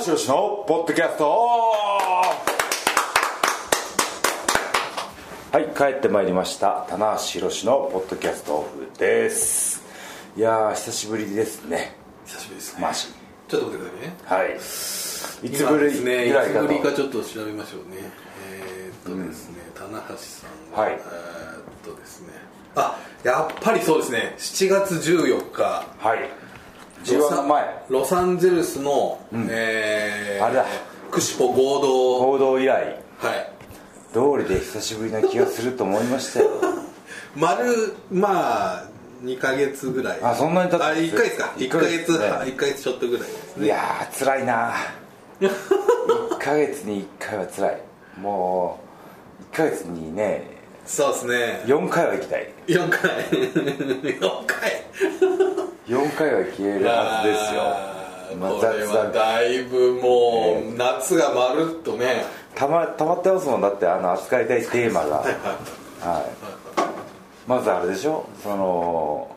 橋宏のポッドキャスト。はい帰ってまいりました。棚橋宏のポッドキャストオフです。いやー久しぶりですね。久しぶりですね。マジ。ちょっと待ってくださいね。はい。いつぶり今ですねいつぶりかちょっと調べましょうね。えー、っとですね、棚橋さんがはい。えー、っとですね。あやっぱりそうですね。7月14日。はい10の前。ロサンゼルスの、えー、あれだ。クシポ合同。行動以来はい。通りで久しぶりな気がすると思いましたよ。丸まあ2か月ぐらい。あそんなに経ってあ1か月か。1か月一ヶ月ね。1か月ちょっとぐらいですね。いやー辛いな。1ヶ月に1回は辛い。もう1ヶ月にねそうですね。4回は行きたい。4回。4回。4回は消えるはずですよ。まあこれはだいぶもう夏がまるっとね。たまたまってますもんだってあの扱いたいテーマが。はい。まずあれでしょ？その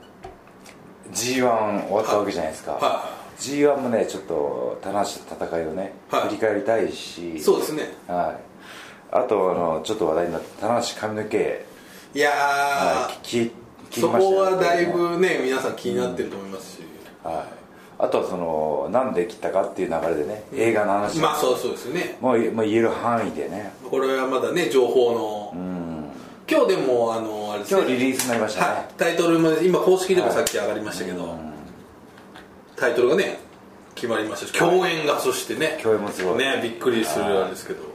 G1 終わったわけじゃないですか、は G1 もねちょっと棚橋と戦いをね、はい。振り返りたいし。そうですね。はい、あとあのちょっと話題になった棚橋髪の毛、いやはい、ー切切そりましたよ。こはだいぶね皆さん気になってると思いますし、はい、あとはそのなんで切ったかっていう流れでね映画の話。まあそうそうですよね。もうもう言える範囲でね。これはまだね情報の、今日でもあのあれですね。今日リリースになりましたね、はい、タイトルも今公式でもさっき上がりましたけど、タイトルがね決まりました。し共演がそしてね。共演もすごい。ねびっくりするあれですけど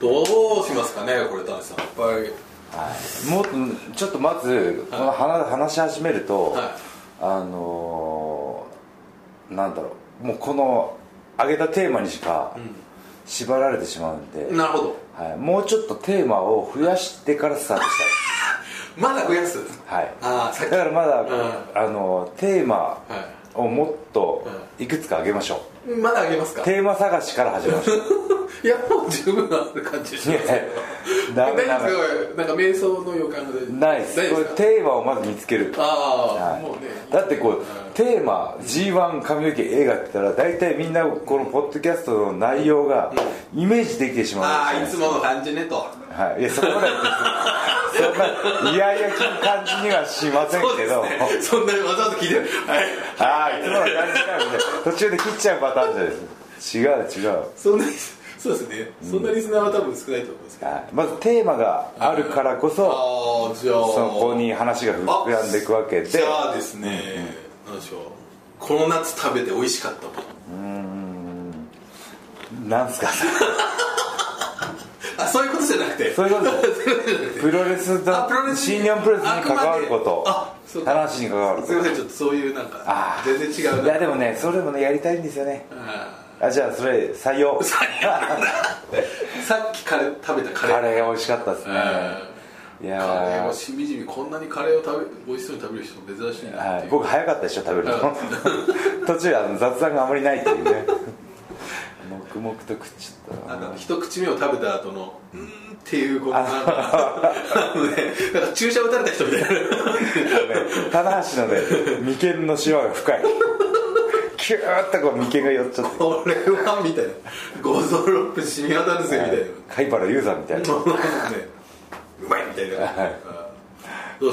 どうしますかねこれ田中さん。やっぱりはい、もうちょっとまずこの話話し始めると、はい。あのーなんだろう。もうこの上げたテーマにしか縛られてしまうんで、なるほど。はい、もうちょっとテーマを増やしてからスタートし まだ増やす？たい、はい、あだからまだ、ん。あのテーマはをもっといくつか上げましょう、まだあげますか？テーマ探しから始めましょういやもう十分な感じしますいやダメダメ。大丈なんか瞑想の予感でないですこれテーマをまず見つける。ああ、はい。もうね。だってこうテーマ G1 髪の毛映画って言ったら大体みんなこのポッドキャストの内容がイメージできてしまうんああですよ。いつもの感じねとはい、いやそこまで そんないやいやき感じにはしませんけど、ね。そんなにわざわざ聞いてる。はい。ああいつもの感じかみたいな途中で切っちゃうパターンじゃないです。違う違う、そんなにそうですね、そんなリスナーは多分少ないと思いますけど。はい、まずテーマがあるからこそそこに話が膨らんでいくわけで。じゃあですね、なんでしょう。この夏食べて美味しかったもの。なんすか あそういうことじゃなくて。そういうこと プロレスあだ新日本プロレスに関わること。あそうか。話に関わること。すいませんちょっとそういうなんかあ全然違うな。いやでもねそれもねやりたいんですよね。ああじゃあそれ採用。ーさっきカレー食べたカレー。カレーが美味しかったですね。いやカレーーをしみじみこんなにカレーを食べ美味しそうに食べる人珍しいなはい、僕早かったでしょ食べるの。は 途中あの雑談があまりないっていうね黙々と食っちゃった。なんか一口目を食べた後のうーんっていうこのなんかなんか注射打たれた人みたいな。棚橋のね眉間のシワが深いキューッとこう眉間が寄っちゃってこれはみたいな五臓六腑染み渡るぜみたいな貝原雄山みたいなねうまいみたいな、はい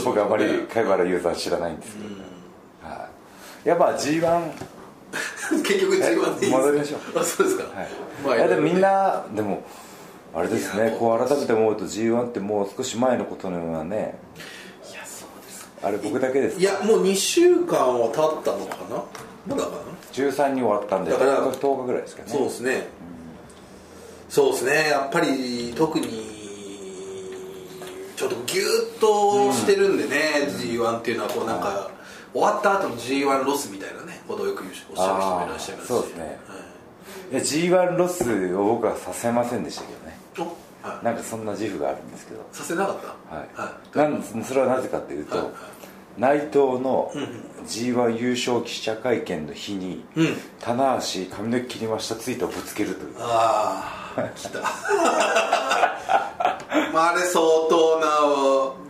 僕あまり貝原雄山知らないんですけど、はい、やっぱ G1 結局 G1 でいい戻りましょう。あそうですか、はい。まあいやでもみんなでもあれですねこう改めて思うと G1 ってもう少し前のことのようなねいやそうですあれ僕だけですいやもう2週間は経ったのかな？まだかな？13に終わったんでだから10日ぐらいですかね。そうですね、そうですね。やっぱり特にちょっとギュッとしてるんでね、G1 っていうのはこうなんか、終わった後の G1 ロスみたいなねことをよくおっしゃる人もいらっしゃいますし。そうですね。はいいや G1 ロスを僕はさせませんでしたけどね。おはい。なんかそんな自負があるんですけど。させなかった？はい、なんそれはなぜかっていうと、はい。はい内藤の G1 優勝記者会見の日に、うん。棚橋髪の毛切りましたツイートをぶつけるという。ああ来た。まああれ相当な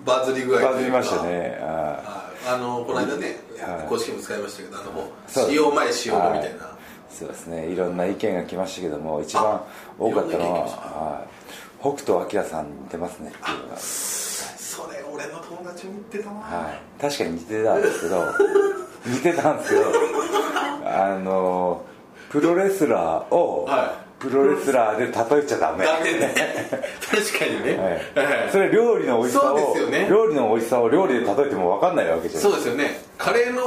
バズり具合バズりましたね。あはいあのこの間ねはい。公式も使いましたけどあの使用前使用後みたいな。そうですね。いろんな意見が来ましたけども一番多かったのは、はい、北斗晶さんに似てますね。っていうのがそれ俺の友達も言ってたな、はい、確かに似てたんですけど 似てたんですけどあのプロレスラーを、はいプロレスラーで例えちゃダメ。ダメね。確かにね、はい、それ料理の美味しさをね。料理の美味しさを料理で例えても分かんないわけじゃないそうですよね。カレーの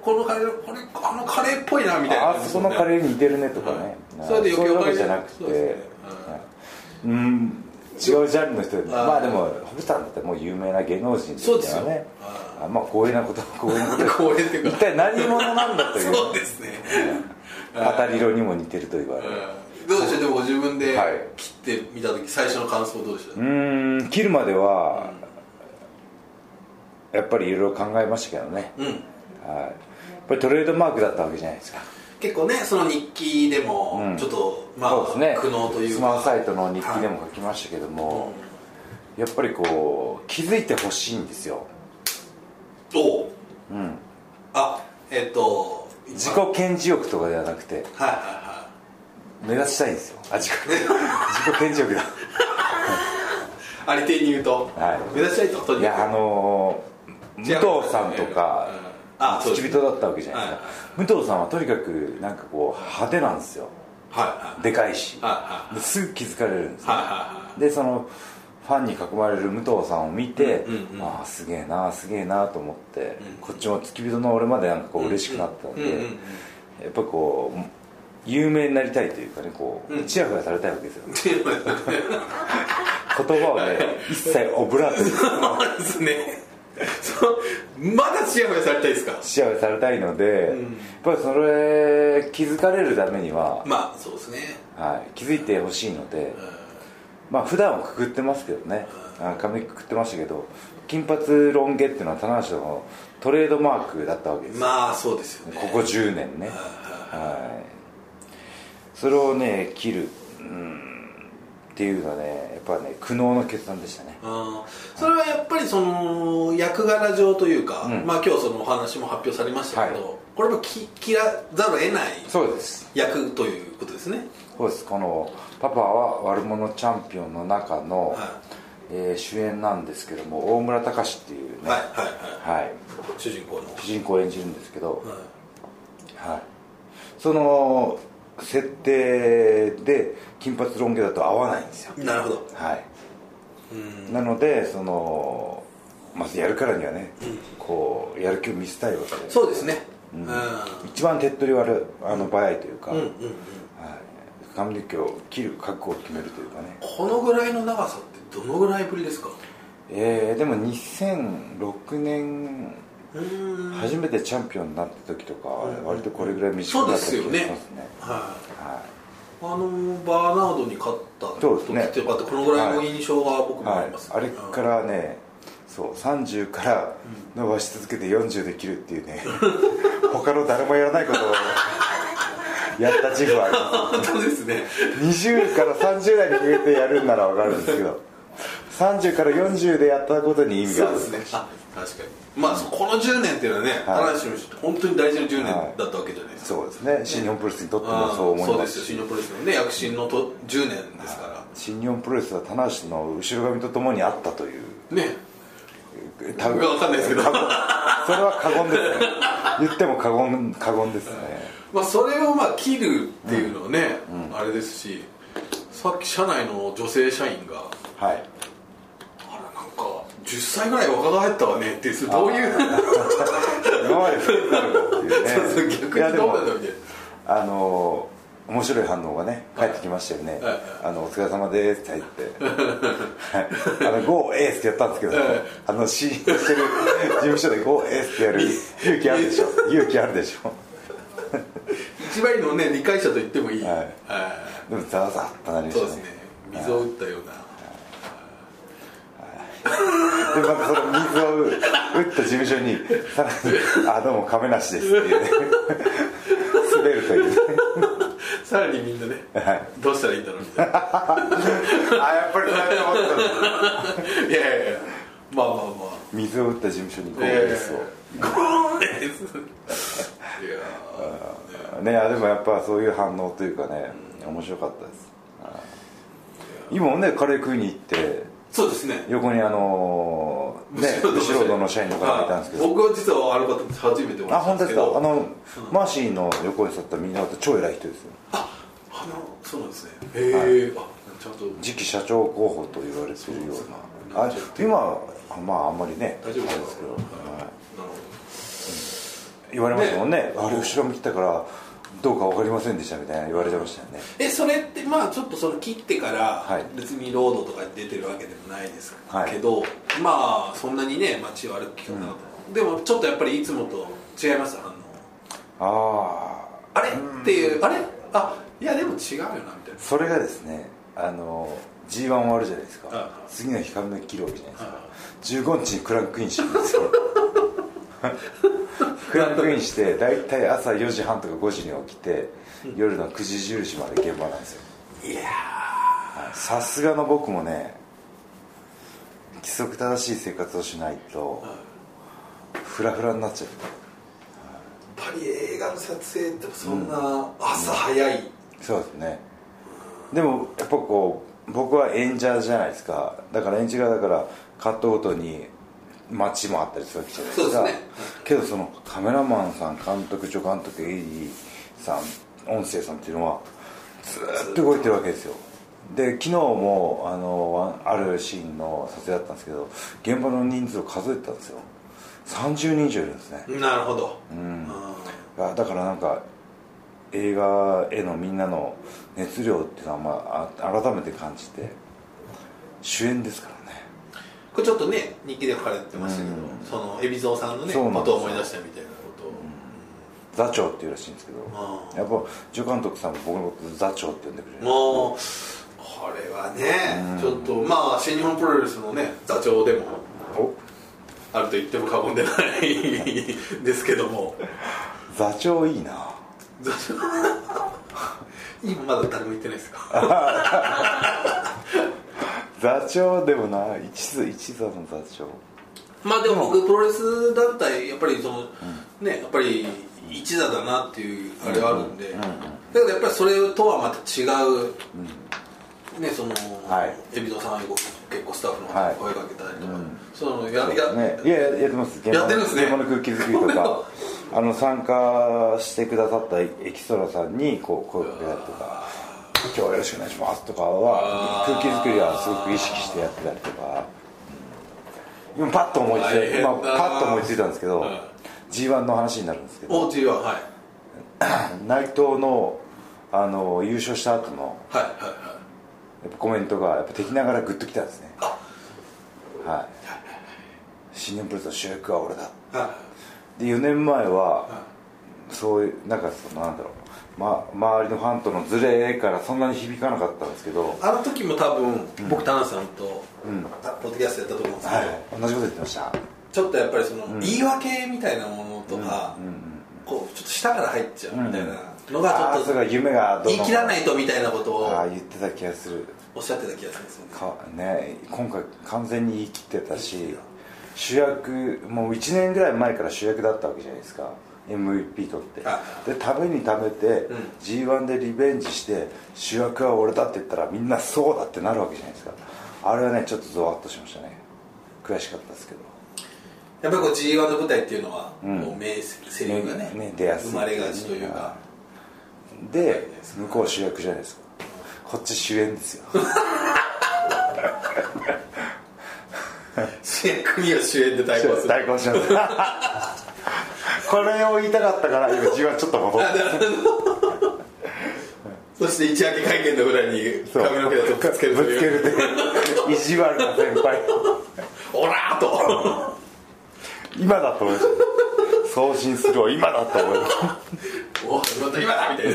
このカレーこれあのカレーっぽいなみたいな。あそこのカレーに似てるねとかね、はい。それで余計そういうわけじゃなくて。ね。うん。違うジャンルの人でまあでも北さんだってもう有名な芸能人ですそうですよ。からねあまあ光栄なこと光栄なこと。光栄っていうか。一体何者なんだという。そうですね。語り色にも似てると言われるどうでしょうでもご自分ではい。切ってみた時最初の感想どうでした？うーん切るまではやっぱりいろいろ考えましたけどね、うん。はい、やっぱりトレードマークだったわけじゃないですか。結構ねその日記でもうん。ちょっと、まあそうですね。苦悩というか。スマホサイトの日記でも書きましたけども、やっぱりこう気づいてほしいんですよ、おう。うん、あえっと自己顕示欲とかではなくてはいはい。は目立ちたいんですよ。あ自己 自己顕示欲だい ありていに言うと、はい。目指したいととに。かくいやあのー武藤さんとか付き人だったわけじゃないですか、はい武藤さんはとにかくなんかこう派手なんですよ。はいはい。でかいし。すぐ気づかれるんですよ。はいはでそのファンに囲まれる武藤さんを見て、うんうんうん。ああすげえなすげえなと思って、こっちも付き人の俺までなんかこう嬉しくなったんで、うんうんうんうん。やっぱこう有名になりたいというかねこう、うん。ちやほやされたいわけですよ。言葉をね一切オブラートに。そうですね。まだチヤホヤされたいですか？ちやほやされたいので、ん。やっぱりそれ気づかれるためには、まあそうですね。はい、気づいてほしいので、まあ普段はくくってますけどね、あ髪くくってましたけど金髪ロン毛っていうのは棚橋のトレードマークだったわけです。よ、まあそうですよね。ここ10年ね、はい、それをね切る。うん。っていうのはねやっぱね苦悩の決断でしたね。それはやっぱりその役柄上というか、うん。まあ今日そのお話も発表されましたけど、はい。これもき切らざるを得ないそうです。役ということですね。そうです。この「パパは悪者チャンピオン」の中の、はえー主演なんですけども大村隆っていうね、はいはいはい。はい、主人公の。主人公を演じるんですけど、ははい、その設定で金髪ロン毛だと合わないんですよ。いなるほど。はい。うん。なのでそのまずやるからにはね、こうやる気を見せたいわけでそうですね。うん。うん。一番手っ取り悪いあの早いというか、うんうんうん。はい、髪の毛を切る覚悟を決めるというかね。このぐらいの長さってどのぐらいぶりですか？えーでも2006年うん初めてチャンピオンになった時とか割とこれぐらい短そうかった気ですよね。がしますね。はい。はあのバーナードに勝った時ってこのぐらいの印象が僕い、はいもあります、あれからねそう30から伸ばし続けて40で切るっていうね 他の誰もやらないことをやった自負はありま 本当ですね。す20から30代に向けてやるんなら分かるんですけど30から40でやったことに意味がある。そうですね。あ確かに。まあそこの10年っていうのはねはい。田中氏本当に大事な10年だったわけじゃないですか、そうですね。新日本プロレスにとってもそう思いそうですますしよ。新日本プロレスのね躍進のと10年ですから。新日本プロレスは棚橋の後ろ髪とともにあったという。ね。多分わかんないですけど。それは過言ですね。言っても過言過言ですね。まあそれをまあ切るっていうのはね、あれですしさっき社内の女性社員がはい10歳ぐらい若返ったわねっていうどういう？今まで太ってたのかっていうね。そうそう逆にどうなんだろうねあの面白い反応がね返ってきましたよね。はい「あのお疲れ様です」って入って。はい。あの「Go Ace」ってやったんですけどはいあの信用してる事務所で「Go Ace」ってやる勇気あるでしょ。勇気あるでしょ。一番いいのね理解者と言ってもいい、はい。はでもザワザッとなりましたね。水を打ったような、でまたその水を打った事務所にさらに「あどうも亀梨です」っていうね。滑るというね。さらにみんなね、はい。どうしたらいいんだろうみたいな。あやっぱりそうやって思ってたんだ。いやいやいやまあまあまあ。水を打った事務所に Go Ace を Go Aceいやーねねでもやっぱそういう反応というかね、面白かったです。今もねカレー食いに行ってそうですね。横にあのー、ねブシロードの社員の方がいたんですけど。僕は実はあの方初めてあ本当ですんですけど。か？あの、マーシーの横に座ったみんな超偉い人ですよ。ああのそうなんですね。へえ、あちゃんと。次期社長候補と言われてるような。あ今はまああんまりね大丈夫ですけど、はい。なるほど。言われましたもんね。あれ後ろ向きたからどうか分かりませんでしたみたいな言われてましたよね。えそれってまあちょっとその切ってからはい。別にロードとかに出てるわけでもないですはい。けど、まあそんなにね街を歩く機会なかった、でもちょっとやっぱりいつもと違います？反応。あああれっていうあれ？あいやでも違うよなみたいな。それがですねあの G1 終わるじゃないですか、はい次の日髪の毛切るわけじゃないですか、は15日にクランクインしてるんですよクランクインして大体朝4時半とか5時に起きて夜の9時10時まで現場なんですよ。いやさすがの僕もね規則正しい生活をしないとフラフラになっちゃう。やっぱり映画の撮影ってそんな朝早い、そうですね。でもやっぱこう僕は演者じゃないですか。だから演者がだからカットごとに街もあったりするわけじゃないですか。ね。けどそのカメラマンさん監督助監督 AD さん音声さんっていうのはずーっと動いてるわけですよ。で昨日もあのあるシーンの撮影だったんですけど現場の人数を数えてたんですよ。30人以上いるんですね。なるほど、ん。ああだからなんか映画へのみんなの熱量っていうのは、まあ、あ改めて感じて主演ですからこれちょっとね日記で書かれてましたけど、うん。その海老蔵さんのねことを思い出したみたいなことを、座長っていうらしいんですけどやっぱ助監督さんも僕のこと座長って呼んでくれる。もうこれはね、ちょっとまあ新日本プロレスのね座長でもお。あると言っても過言でない ですけども。座長いいな。座長？今まだ誰も言ってないですか？座長でもな一座一座の座長。まあでも僕プロレス団体やっぱりその、ねやっぱり一座だなっていうあれはあるんで、だけどやっぱりそれとはまた違う、ねその、はい。海老蔵さんに結構スタッフの方に声かけたりとか、そのややねいややってます。やってるんですね。現場の空気作りとか。あの参加してくださったエキストラさんにこう声をかけたりとか「今日はよろしくお願いします」とかは空気作りはすごく意識してやってたりとか。今パッと思いつい大変だて今パッと思いついたんですけどはい g 1の話になるんですけど。お G ははい。内藤のあの優勝した後のはいはいはい。やっぱコメントがやっぱ敵ながらグッときたんですね。はい。新日本プロレスの主役は俺だ。はで4年前はそういうなんかそのなんだろう、ま、周りのファンとのズレからそんなに響かなかったんですけど。いあの時も多分、僕田中さんと、あポッドキャストやったと思うんですけど、はい。同じこと言ってました。ちょっとやっぱりその、言い訳みたいなものとか、こうちょっと下から入っちゃうみたいなのがちょっとああそれが夢が言い切らないとみたいなことを言ってた気がする。おっしゃってた気がするんですよね。かね今回完全に言い切ってたし主役もう1年ぐらい前から主役だったわけじゃないですか MVP 取って。はでためにためて、g 1でリベンジして主役は俺だって言ったらみんなそうだってなるわけじゃないですか。あれはねちょっとゾワッとしましたね。悔しかったですけど。やっぱりこう G1 の舞台っていうのは、ん。もう名セリフがねね出やすい。生まれがちというか。で向こう主役じゃないですか。こっち主演ですよ。主役には主演で対抗する。対抗しますこれを言いたかったから今 G1 ちょっと戻ってそして一明け会見の裏に髪の毛だとぶつけるとぶつけいうるで意地悪な先輩。オラーと。今だと思います。送信するわ今だと思います。お始まった今だみたいな。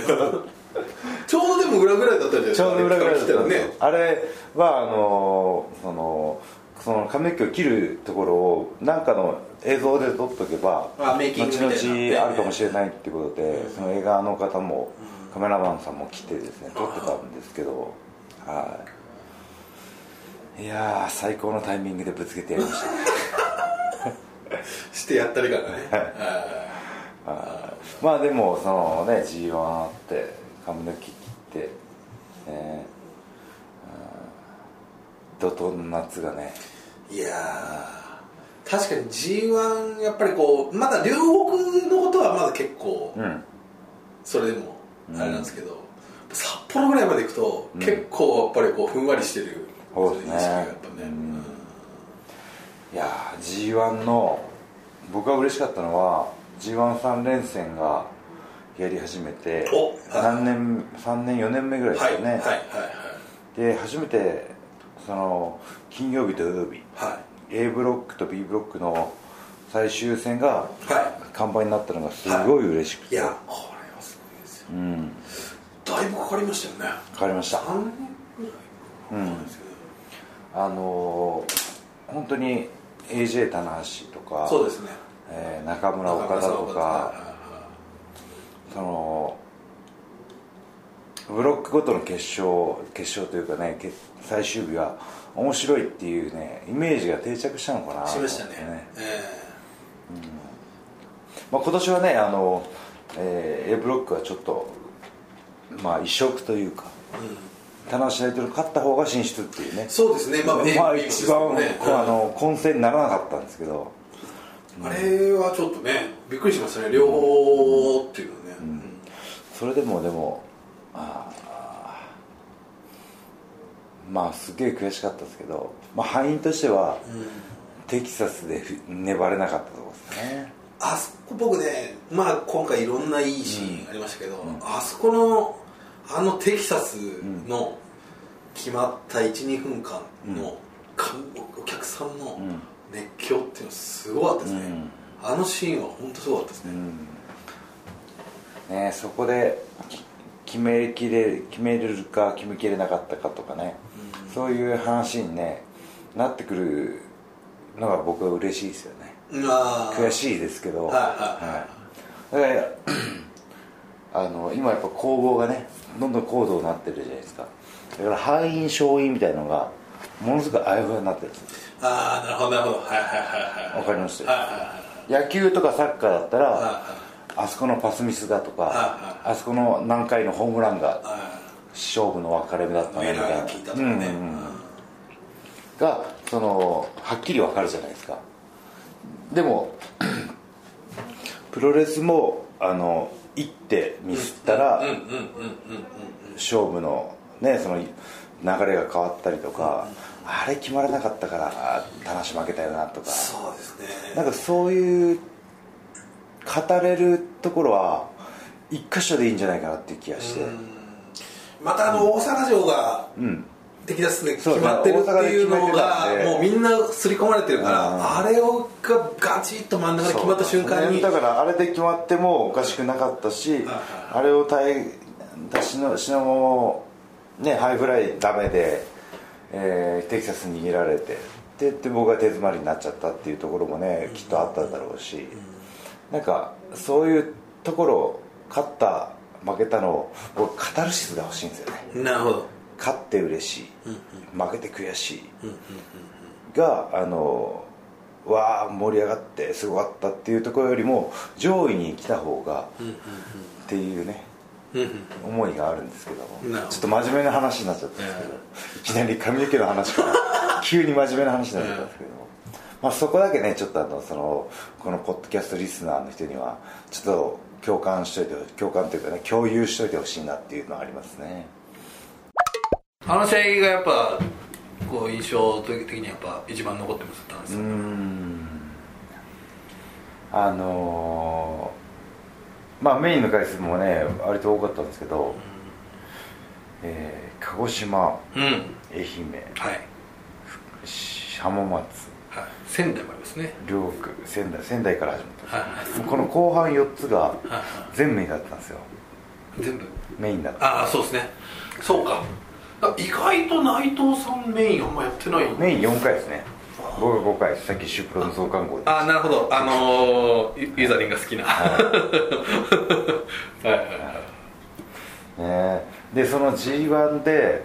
ちょうどでも裏ぐらいだったんじゃないですか。ちょうど裏ぐらいだったね。あれはあのそのその髪の毛を切るところを何かの映像で撮っとけば後々あるかもしれないっていうことで、その映画の方もカメラマンさんも来てですね撮ってたんですけどはい。いやー最高のタイミングでぶつけてやりました。ね してやったりからねまあでもそのね g 1あって髪の毛切って、えー怒涛の夏がねいやー確かに g 1やっぱりこうまだ両国のことはまだ結構うん。それでもあれなんですけど、札幌ぐらいまで行くと結構やっぱりこうふんわりしてる。そうですね。やっぱね、うん。いやー g 1の僕が嬉しかったのは g 1 3連戦がやり始めて何年3年4年目ぐらいですよね、はいはいはい。で初めてその金曜日土曜日。はい。A ブロックと B ブロックの最終戦がは看板になったのがすごい嬉しくて、いやこれはすごいですよ。うん。だいぶかかりましたよね。かかりました。3年ぐらいうんかかるん。ですけどあのー本当に AJ 棚橋とかそうですね。えー中村岡田とか。そのブロックごとの決勝決勝というかね決最終日は面白いっていうねイメージが定着したのかな。しましたね。と思ってえまあ、今年はねあの、えー A ブロックはちょっとまあ異色というかえうん。棚橋タイトル勝った方が進出っていうね。そうですね。まあ、まあ一番、ですこうあの混戦にならなかったんですけど。あれはちょっとねびっくりしましたね。両方っていうのね、うん。それでもでもまあすげえ悔しかったですけど、まあ、敗因としては、テキサスでふ粘れなかったところですね。あそこ僕ねまあ今回いろんないいシーンありましたけど、あそこのあのテキサスの決まった12分間の、かお客さんの熱狂っていうのはすごかったですね、うん。あのシーンは本当すごかったですね、ねそこでき決めきれ決めれるか決めきれなかったかとかね、そういう話にねなってくるのが僕は嬉しいですよね。あ悔しいですけど、はいはいはいだからあの今やっぱ攻防がねどんどん高度になってるじゃないですか。だから敗因勝因みたいなのがものすごくあやふやになってるんですよ。ああなるほどなるほど。はいはいはいはいわかりましたはいはいはい。野球とかサッカーだったら、はあそこのパスミスだとか、はあそこの何回のホームランがは勝負の分かれ目だったねみたいな。がそのはっきり分かるじゃないですか。でも プロレスもあの一手ミスったらうんうんうんうんうん勝負のねその流れが変わったりとか、あれ決まらなかったからあ田無負けたよなとか。そうですね。なんかそういう語れるところは一箇所でいいんじゃないかなっていう気がして。またあの大阪城がうん。敵出すね決そうまってるっていうのがもうみんな刷り込まれてるかうん。らあれをがガチッと真ん中で決まった瞬間に。だからあれで決まってもおかしくなかったしあれを耐え出しのしのもねハイフライダメで、えーテキサスに逃げられてでで僕が手詰まりになっちゃったっていうところもねきっとあっただろうしなんかそういうところ勝った負けたのを僕カタルシスが欲しいんですよね。なるほど。勝って嬉しい。負けて悔しい。があのわあ盛り上がってすごかったっていうところよりも上位に来た方がっていうね思いがあるんですけども。ちょっと真面目な話になっちゃったんですけど。いきなり髪の毛の話から 急に真面目な話になっちゃったんですけどもまあそこだけねちょっとあのそのこのポッドキャストリスナーの人にはちょっと共感しといて共感というかね共有しといてほしいなっていうのはありますね。あの試合がやっぱこう印象的にやっぱ一番残ってますったん。ですうーん。あのーまあメインの回数もね割と多かったんですけど、えー鹿児島うん。愛媛はい。浜松はい仙台もありますね。両区仙台仙台から始まったはいこの後半4つがはい全メインだったんですよ。全部？メインだった。ああそうですね。そうか。だ意外と内藤さんメインあんまやってないメイン4回ですね。僕が5回。さっきシュプロの増刊号でああなるほど。あのー、ユユーザリンが好きな。はい。はいはい。ねでその g 1で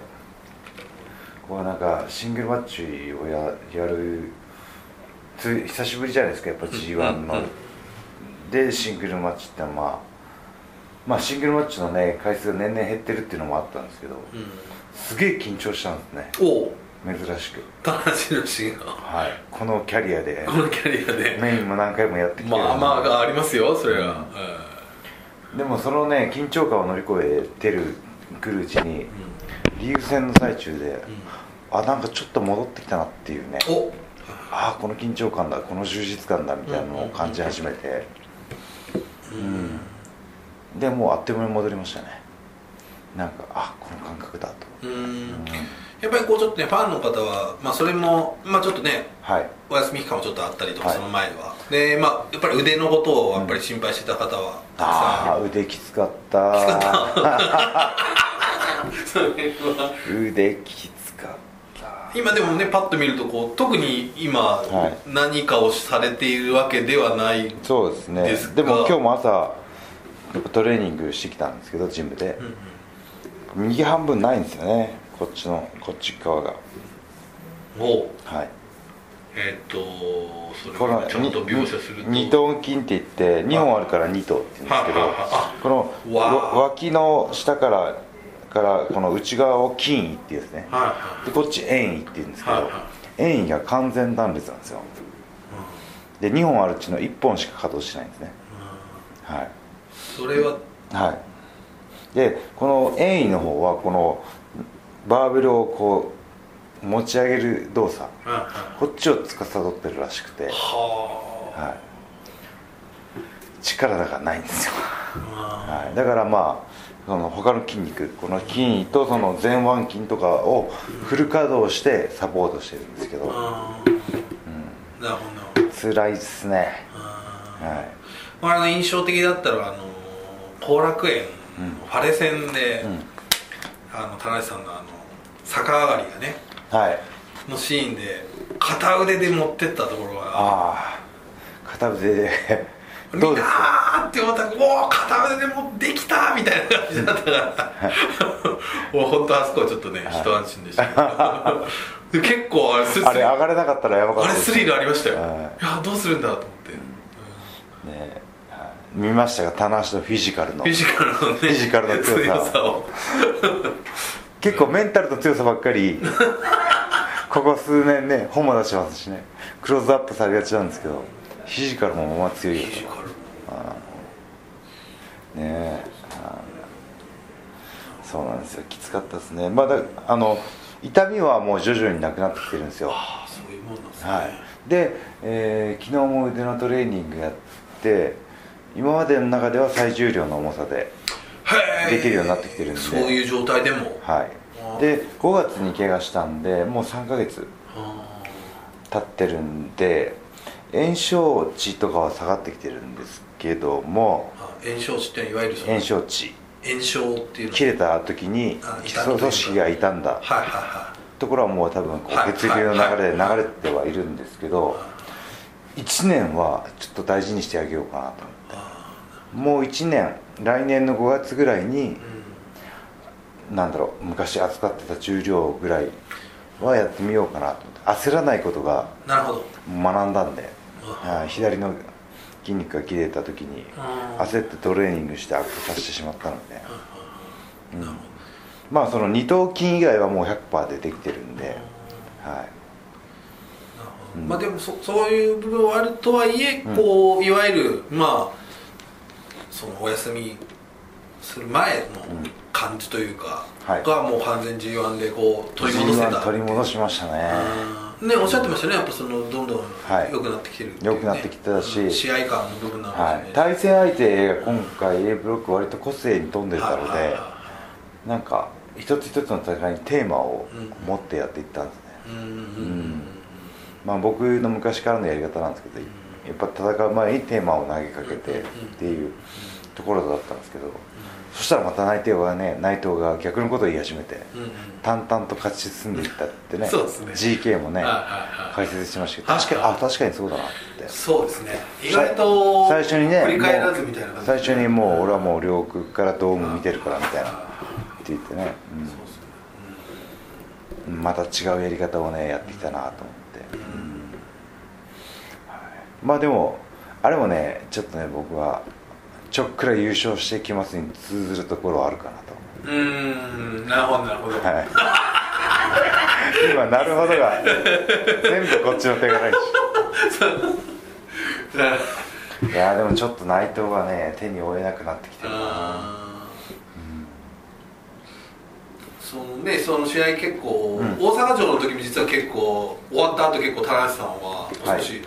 こうなんかシングルマッチをややるつ久しぶりじゃないですかやっぱ g 1の。でシングルマッチってのはまあまあシングルマッチのね回数が年々減ってるっていうのもあったんですけど、すげえ緊張したんですね。おお珍しく。田中宏が。はい。このキャリアで。このキャリアで。メインも何回もやってきてるまあまあありますよそれは、でもそのね緊張感を乗り越えてるくるうちに、リーグ戦の最中で、あなんかちょっと戻ってきたなっていうね。おああこの緊張感だこの充実感だみたいなのを感じ始めて。うん、でもうあっという間に戻りましたね。なんかあこの感覚だと。うん。やっぱりこうちょっとねファンの方は、まあ、それも、まあ、ちょっとねはい。お休み期間もちょっとあったりとか、はい。その前は。でまあやっぱり腕のことをやっぱり心配してた方はたくさんああ腕きつかった。それは。腕き今でもねパッと見るとこう特に今、はい。何かをされているわけではないそうですね。でも今日も朝トレーニングしてきたんですけどジムで、右半分ないんですよね。こっちのこっち側が。おう。はい。えーっとそれちゃんと描写すると。二頭筋って言って2本あるから2頭って言うんですけどこの脇の下からからこの内側を筋位っていうんですね。はいはでこっち円位って言うんですけどはいは円位が完全断裂なんですよ。で2本あるうちの1本しか稼働してないんですね。はい。いそれは？はい。でこの円位の方はこのバーベルをこう持ち上げる動作はいはい。こっちを司ってるらしくて、ははい、力だからないんですよ、あはい、だからまあその他の筋肉この筋とその前腕筋とかをフル稼働してサポートしてるんですけど。あー。なるほど。辛いっすね。あはい。ーまああの印象的だったのはあの後楽園、ファレ戦で、あの田中さんのあの逆上がりがねはい。のシーンで片腕で持ってったところが。ああ片腕で。見どうでって思ったらおお片腕でもうできたみたいな感じだったから。もう本当あそこはちょっとね、一安心でした。けどで結構あれスあれ上がれなかったらやばかったですあれスリルありましたよ、はい。い、やどうするんだと思って、ねはい。見ましたが棚橋のフィジカルの。フィジカルのねフィジカルの強さを。結構メンタルの強さばっかり。ここ数年ね本も出してますしね。クローズアップされがちなんですけどフィジカルもまあ強いよフィジカルねえ。はいそうなんですよ。きつかったですね。まあだあの痛みはもう徐々になくなってきてるんですよ。ああそういうもんなんですね、はい。で、えー昨日も腕のトレーニングやって今までの中では最重量の重さでできるようになってきてるんで。そういう状態でも。はい。で5月に怪我したんでもう3ヶ月あ経ってるんで炎症値とかは下がってきてるんですけども炎症値っていわゆる炎症値。炎症っていうの。切れた時に基礎組織が傷んだ。ところはもう多分こはいう血流の流れで流れてはいるんですけど1年はちょっと大事にしてあげようかなと思って。もう1年来年の5月ぐらいになんだろう昔扱ってた重量ぐらいはやってみようかなと思って。焦らないことが学んだんで。あはい左の筋肉が切れた時にあ焦ってトレーニングして悪化させてしまったので。なるほど。まあその二頭筋以外はもう100%出てきてるんで。はい。まあでもそそういう部分はあるとはいえこう、いわゆるまあそのお休みする前の感じというか、はい。がもう完全 G1 でこう取り戻せた。G1 取り戻しましたね。うんねおっしゃってましたね。やっぱそのどんどんはい。良くなってきてるってね。良くなってきてたし。うん。試合感の部分なのかもしれないはい、対戦相手が今回 A ブロック割と個性に富んでたのではいはいはいはなんか一つ一つの戦いにテーマを持ってやっていったんですね、うん。まあ、僕の昔からのやり方なんですけどやっぱ戦う前にテーマを投げかけてっていうところだったんですけどそしたらまた内藤がね内藤が逆のことを言い始めてうんうん。淡々と勝ち進んでいったってねそうですね。GK もねはいはいはい。解説してましたけど確かにはいあ確かにそうだなって。そうですね。意外と最初にね最初にもう俺はもう両国からドーム見てるからみたいな。って言ってね、うん。また違うやり方をねやってきたなと思って、うん。はい。まあでもあれもねちょっとね僕はちょっくら優勝してきますに通ずるところはあるかなと。うーんなるほどなるほど、はい。今なるほどが全部こっちの手がないし。いやでもちょっと内藤がね手に負えなくなってきてるな。あー。そのねその試合結構、うん。大阪城の時も実は結構終わった後結構田中さんは少し、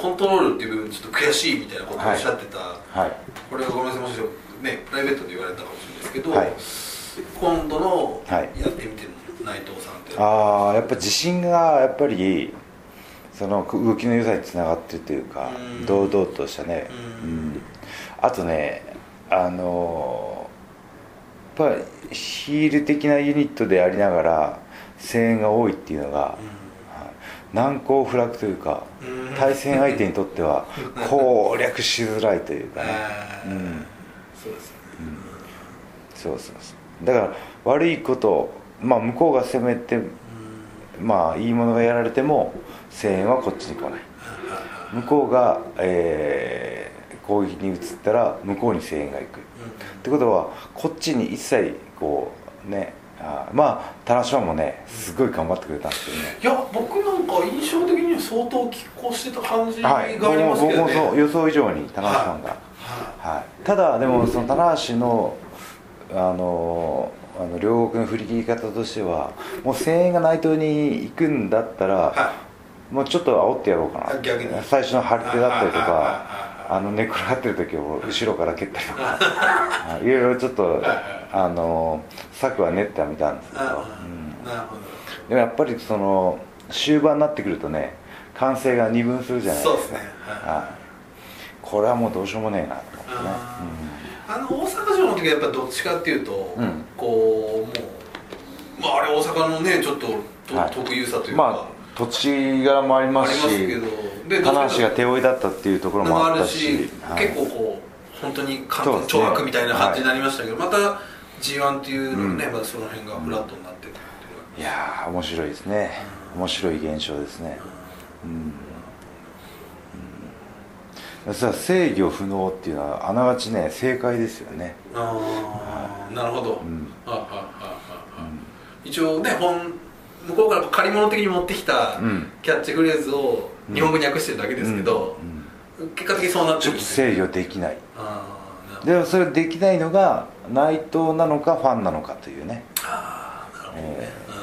コントロールっていう部分ちょっと悔しいみたいなことをおっしゃってた、はい。これはごめんなさいもしねプライベートで言われたかもしれないですけど、はい。今度のはい。やってみてる内藤さんって。ああやっぱ自信がやっぱりその動きの良さにつながってるというかうん。堂々としたね。うん。うん。あとねあのやっぱりヒール的なユニットでありながら声援が多いっていうのが、はい難攻不落というかうん対戦相手にとっては攻略しづらいというかね、そうですね。そうそうそう。だから悪いことまあ向こうが攻めてまあいいものがやられても声援はこっちに来ない。向こうが、えー攻撃に移ったら向こうに声援が行く。ってことはこっちに一切こうねあーまあ田中もねすごい頑張ってくれたんですけどね。いや僕なんか印象的には相当拮抗してた感じがあはいりますけどね、もそう予想以上に田中さんが、ははい、ただでもその棚橋のあのあの両国の振り切り方としてはもう声援が内藤に行くんだったら、はもうちょっと煽ってやろうかな。逆に。最初の張り手だったりとはいはいはいはいかあの寝転がってる時を後ろから蹴ったりとか。はい。いろいろちょっとあの策は練ってはみたんですけど、あうん。でもやっぱりその終盤になってくるとね歓声が二分するじゃないですか。そうですね。はい。はい。これはもうどうしようもねえなと思ってね。ああの大阪城の時はやっぱどっちかっていうと、うん。こうもうまああれ大阪のねちょっと特有さというか、まあ土地柄もありますし棚橋が手負いだったっていうところのもあるしし、はい。結構こう本当に完そうですね。全懲悪みたいな感じになりましたけど、また G1 っていうのね、うん。まあ、その辺がフラットになっていやー面白いですね。面白い現象ですね。うん、うん、実は制御不能っていうのはあながちね正解ですよね。ああなるほど、ん。はあはあは一応ね本向こうから借り物的に持ってきたうん。キャッチフレーズを日本語に訳してるだけですけど、うん。うん。結果的にそうなってちょるっと制御できないでもそれできないのが内藤なのかファンなのかというね。ああなるほどね、えうん。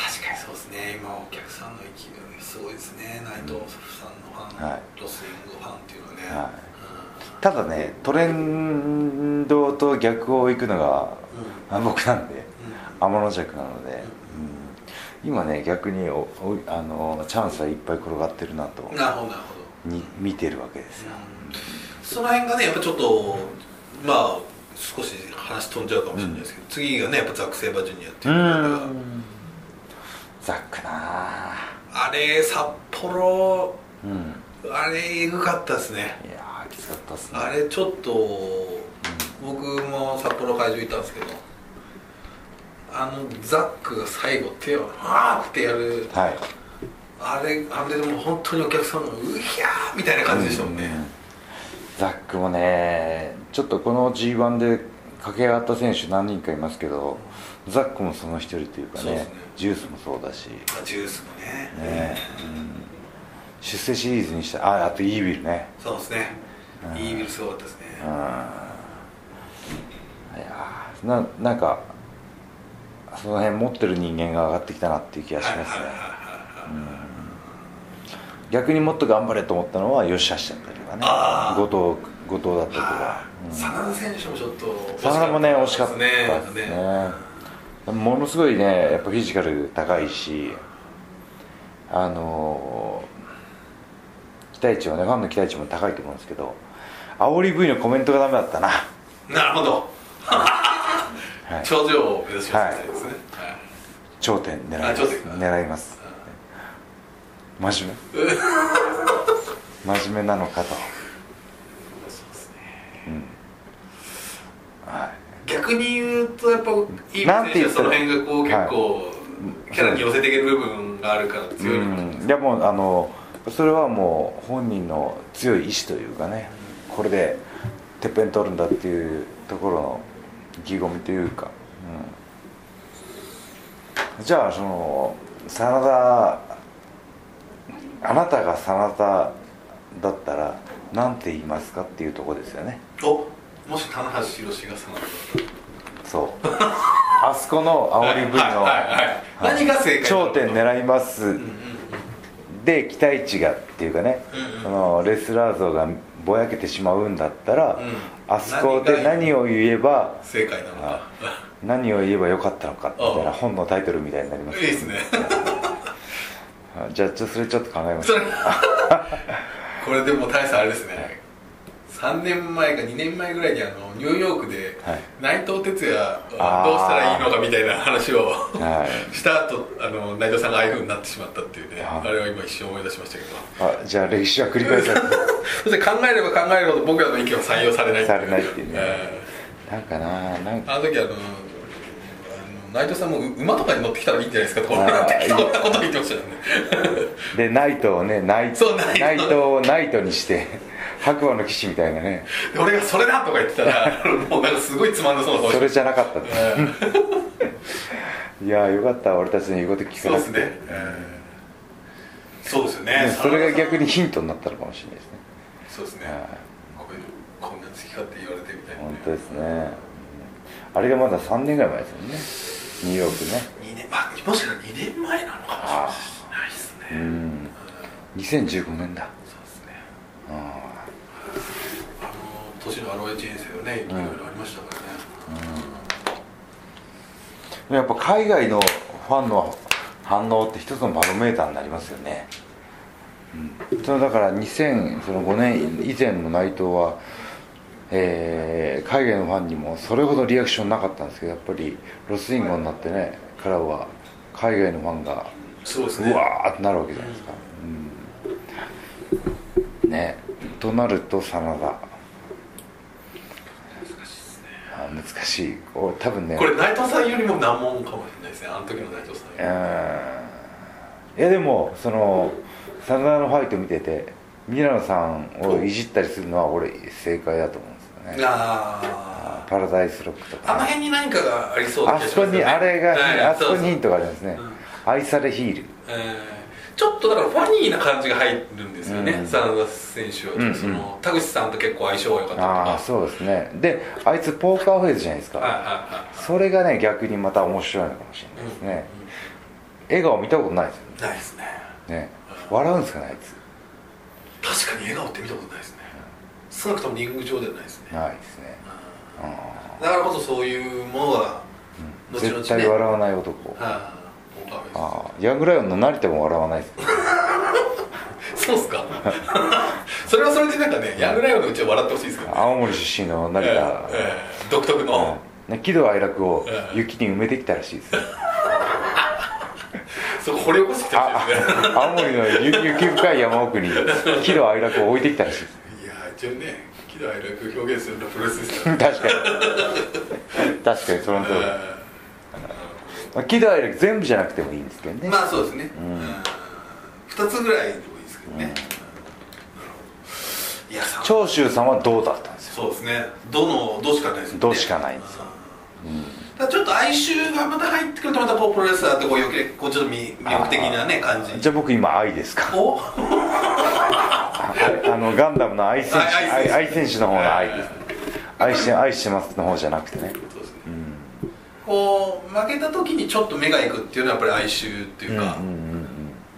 確かにそうですね。今お客さんの勢いすごいですね。内藤さんのファン、はい。ロスイングファンっていうのはね、はい。ただねトレンドと逆を行くのが、あ僕なんで天の弱なので、うん。今ね逆におおあのチャンスはいっぱい転がってるなとうんなるほどなるほど。に見てるわけですよ、その辺がねやっぱちょっとまあ少し話飛んじゃうかもしれないですけど、次がねやっぱザック・セイバージュニアっていうのが。ザックなあれ札幌うん。あれエグかったですね。いやーきつかったっすね。あれちょっと僕も札幌会場行ったんですけどあのザックが最後手をあーってやるはい。あれあれでも本当にお客さんがうひゃーみたいな感じでしたもんね、ザックもねちょっとこの g 1で駆け上がった選手何人かいますけどザックもその一人というかねね。ジュースもそうだし。まあジュースもね。ね、うん。出世シリーズにしたああとイービルね。そうですね。うん。イービルすごかったですね。うん。いやーななんかその辺持ってる人間が上がってきたなっていう気がしますね。はいはいはいはい逆にもっと頑張れと思ったのは吉橋だったり。とかね後藤後藤だったりとか。真田選手もちょっと真田もね惜しかったでですすね。ものすごいねやっぱフィジカル高いしあのー期待値はねファンの期待値も高いと思うんですけど煽り V のコメントがダメだったな。なるほど。はい。頂上を目指しますね、はい。頂点狙います。あ頂点狙います。真面目真面目なのかと。そうですね。は逆に言うとやっぱいいなんて言った？ら選手はその辺がこう結構、はい。キャラに寄せていける部分があるからい、強いのかな、うん、いやもうあのそれはもう本人の強い意志というかねこれでてっぺん取るんだっていうところの意気込みというか、うん、じゃあその真田あなたが真田だったら何て言いますかっていうところですよね。おもし棚橋宏がそう。あそこの煽り V の何が正解頂点狙います。で期待値がっていうかね、うんうん。そのレスラー像がぼやけてしまうんだったら、うん。あそこで何を言えば正解なのか。何を言えばよかったのかみたいな本のタイトルみたいになりますいいですね。あ じゃあそれちょっと考えましょうそれ これでも大差あれですね。3年前か2年前ぐらいにあのニューヨークではい。内藤哲也はどうしたらいいのかみたいな話を はい。した後あの内藤さんがああいうふうになってしまったっていうね。はいあれは今一瞬思い出しましたけど。あじゃあ歴史は繰り返され そして考えれば考えるほど僕らの意見は採用されないされないっていうね。えなんかななんか。ーあの時あの内藤さんもう馬とかに乗ってきたらいいんじゃないですかとか適当なこと言ってましたよね。でナイトをねナイトナイト。をナイトにして白馬の騎士みたいなね。で俺がそれだとか言ってたら もうなんかすごいつまんなそうな顔して。それじゃなかったって。え いやよかった。俺たちの言うこと聞ーそうですかなくてね。えーそうですよね。ねそれが逆にヒントになったのかもしれないですね。そうですね。はい。ここんな好き勝手言われてみたいな本当ですね。うんあれがまだ3年ぐらい前ですよねニューヨークね。2年あもしかしたら2年前なのかもしれない。ですね。うん。2015年だ。そうですね。ああ。の年のアロエ人生はねいろいろありましたからね。あやっぱ海外のファンの反応って一つのバロメーターになりますよね、うん、そのだから2005年以前の内藤は、えー海外のファンにもそれほどリアクションなかったんですけどやっぱりロスインゴになってねからは海外のファンがそうですね。うわーってなるわけじゃないですか、うん、ね。となると真田。難しいですね。あ難しい。多分ね。これ内藤さんよりも難問かもしれないですね。あの時の内藤さんうん。いやでもその真田のファイト見ててミラノさんをいじったりするのは俺正解だと思うね。あパラダイスロックとああのか、ね、辺に何かがありそうなあそこ気がしますよね。にあれが、はいあそこにヒントがありますね。うん。愛されヒール。えーちょっとだからファニーな感じが入るんですよね、うん。真田選手は、うんうん。その田口さんと結構相性が良かったとか。ああそうですね。であいつポーカーフェイスじゃないですか、はいはいはい。それがね逆にまた面白いのかもしれないですね、笑顔見たことないですよないですね。ね。笑うんですかねあいつ。確かに笑顔って見たことないですね少なくともリング上ではないですね。ないですね。あだからこそそういうものがあ後々ね。絶対笑わない男。はああ。ヤングライオンの成田も笑わないです。そうっすか？それはそれでなんかねヤングライオンのうちは笑ってほしいですけどね。青森出身の成田、ええええ。独特の、ね、喜怒哀楽をええ。雪に埋めてきたらしいです。よ そこ掘り起こしてきしいですね。あ青森の雪雪深い山奥に喜怒哀楽を置いてきたらしいですね喜怒哀楽表現するのはプロレスですから確かに。確かにその通り。まあ喜怒哀楽全部じゃなくてもいいんですけどね、まあそうですね、うん。2つぐらいでもいいですけどね、いやさ長州さんはどうだったんですよそうですね。どのどうしかないですよね。どうしかないんです。よただちょっと哀愁がまた入ってくるとまたポープロレスラーってこう余計こうちょっと魅魅力的なね感じ。じゃあ僕今愛ですか？お？ああのガンダムの愛選手あ愛選手愛愛選手の方の愛です。愛して愛してますの方じゃなくてね。そうですね。こう負けた時にちょっと目がいくっていうのはやっぱり哀愁っていうか、うんうん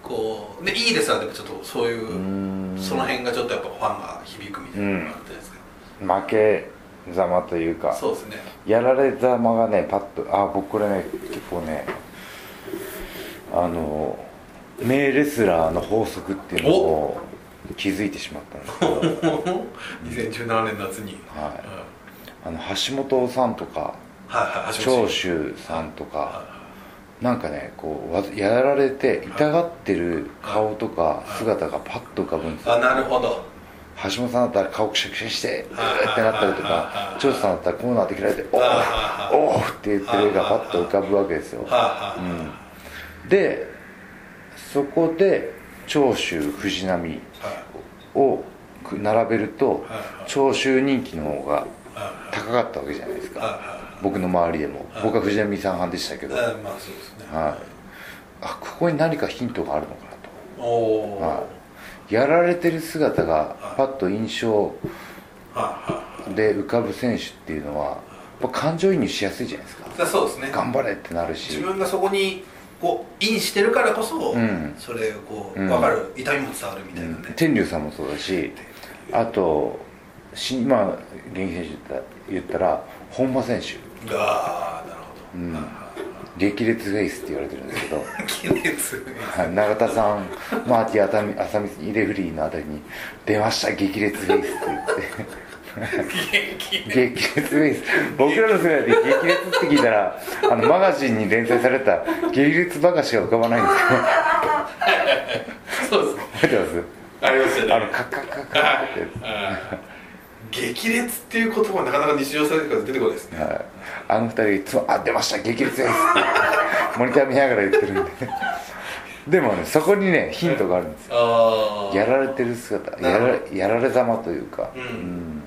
こうねいいですらでもちょっとそういううん。その辺がちょっとやっぱファンが響くみたいなのがあったじゃないですか、うん。負けざまというかそうですね。やられざまがねパッとあ僕これね結構ねあの名レスラーの法則っていうのを気づいてしまったんですけど。2017年夏に。はい。あの橋本さんとかはいはい長州さんとかなんかねこうわやられて痛がってる顔とか姿がパッと浮かぶんですよ。あなるほど橋本さんだったら顔くしゃくしゃにしてうはいーってなったりとか長州さんだったらこうなって切られておはいはいおおって言ってる絵がパッと浮かぶわけですよ。はいはいはいでそこで長州藤波はい。をく並べると長州人気の方がはい高かったわけじゃないですか。僕の周りでも。はい。僕は藤波さん派でしたけど。はいあここに何かヒントがあるのかなと。はいやられてる姿がパッと印象はで浮かぶ選手っていうのはやっぱ感情移入しやすいじゃないですか。そうですね。頑張れってなるし。自分がそこにこうインしてるからこそ、うん。それをこううん。分かる痛みも伝わるみたいなね、天龍さんもそうだしあとし今現役選手言った言ったら本間選手。ああなるほど、うん。はい激烈フェイスって言われてるんですけど。永田さんマーティ浅見浅見レフリーのあたりに「出ました激烈フェイス」って言って。激激烈フェイス。僕らの世代で激烈って聞いたらあのマガジンに連載された激烈バカしか浮かばないんですけど そうですね。覚えてます？ありますよね。あのカッカッカッカッって激烈っていう言葉なかなか日常生活で出てこないですね、はい。あの二人いつも「あ出ました激烈フェイス」って。モニター見ながら言ってるんで でもねそこにねヒントがあるんですよ。ああやられてる姿やらやられざまというか、うん。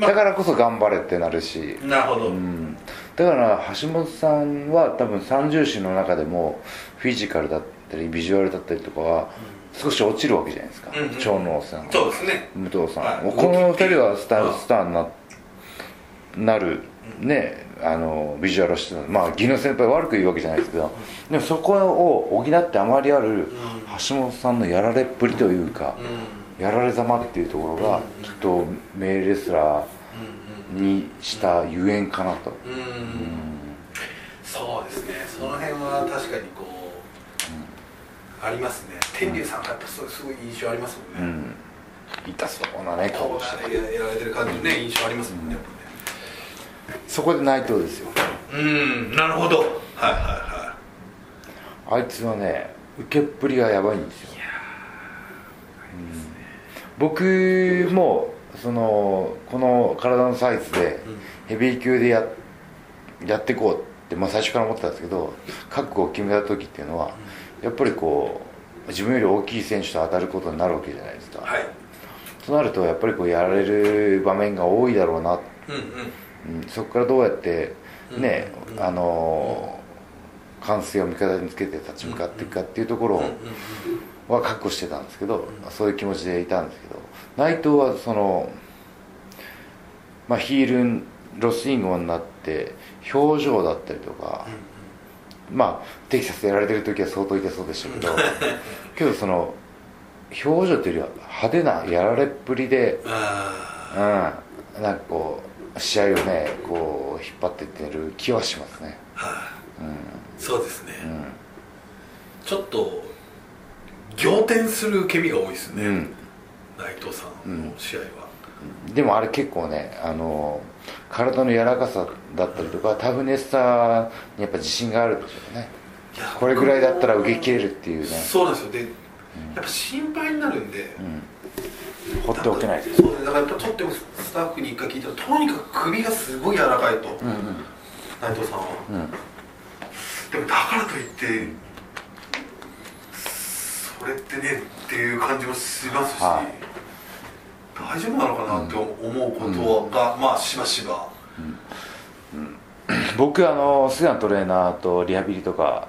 だからこそ頑張れってなるし、なるほど、うん、だから橋本さんは多分三重視の中でもフィジカルだったりビジュアルだったりとかは少し落ちるわけじゃないですか、うんうん。長野さん。そうですね。武藤さん、この二人はスタうんースターにななるねあのビジュアルをしてた。まあ技能先輩悪く言うわけじゃないですけど。でもそこを補ってあまりある橋本さんのやられっぷりというか、うやられざまっていうところがきっと名レスラーにしたゆえんかなと、んうん、うん、そうですね。その辺は確かにこう、ありますね。天竜さんがやっぱそうすごい印象ありますもんね、うん、痛そうなねこう顔して。ややられてる感じのね印象ありますもんねそこで内藤ですよ。うんなるほど。はいはいはあいつはね受けっぷりがやばいんですよ。僕もそのこの体のサイズでヘビー級でややっていこうって、まあ、最初から思ってたんですけど覚悟を決めた時っていうのはやっぱりこう自分より大きい選手と当たることになるわけじゃないですか、いはい。となるとやっぱりこうやられる場面が多いだろうな、うんうん。うん、そこからどうやってね、うん。あの歓声を味方につけて立ち向かっていくかっていうところうんうんは覚悟してたんですけど、そういう気持ちでいたんですけど内藤はその、まあ、ヒールロスインゴになって表情だったりとか、まあテキサスでやられてる時は相当痛そうでしたけど けどその表情というよりは派手なやられっぷりであうん、なんかこう試合をねこう引っ張っていってる気はしますね、あはい。うん。そうですね、うん。ちょっと仰天する受け身が多いですね、うん。内藤さんの試合は、でもあれ結構ねあの体の柔らかさだったりとかタフネスさにやっぱ自信があるでしょうね。これぐらいだったら受け切れるっていうね、そうなんですよ。で、やっぱ心配になるんで、うん、放っておけないです。そうだからやっぱちょっとスタッフに一回聞いたらとにかく首がすごい柔らかいと、うんうん。内藤さんは、うん。でもだからといってそれってねっていう感じもしますし、はい大丈夫なのかなって思うことが、まあしばしば。僕あの菅野トレーナーとリハビリとか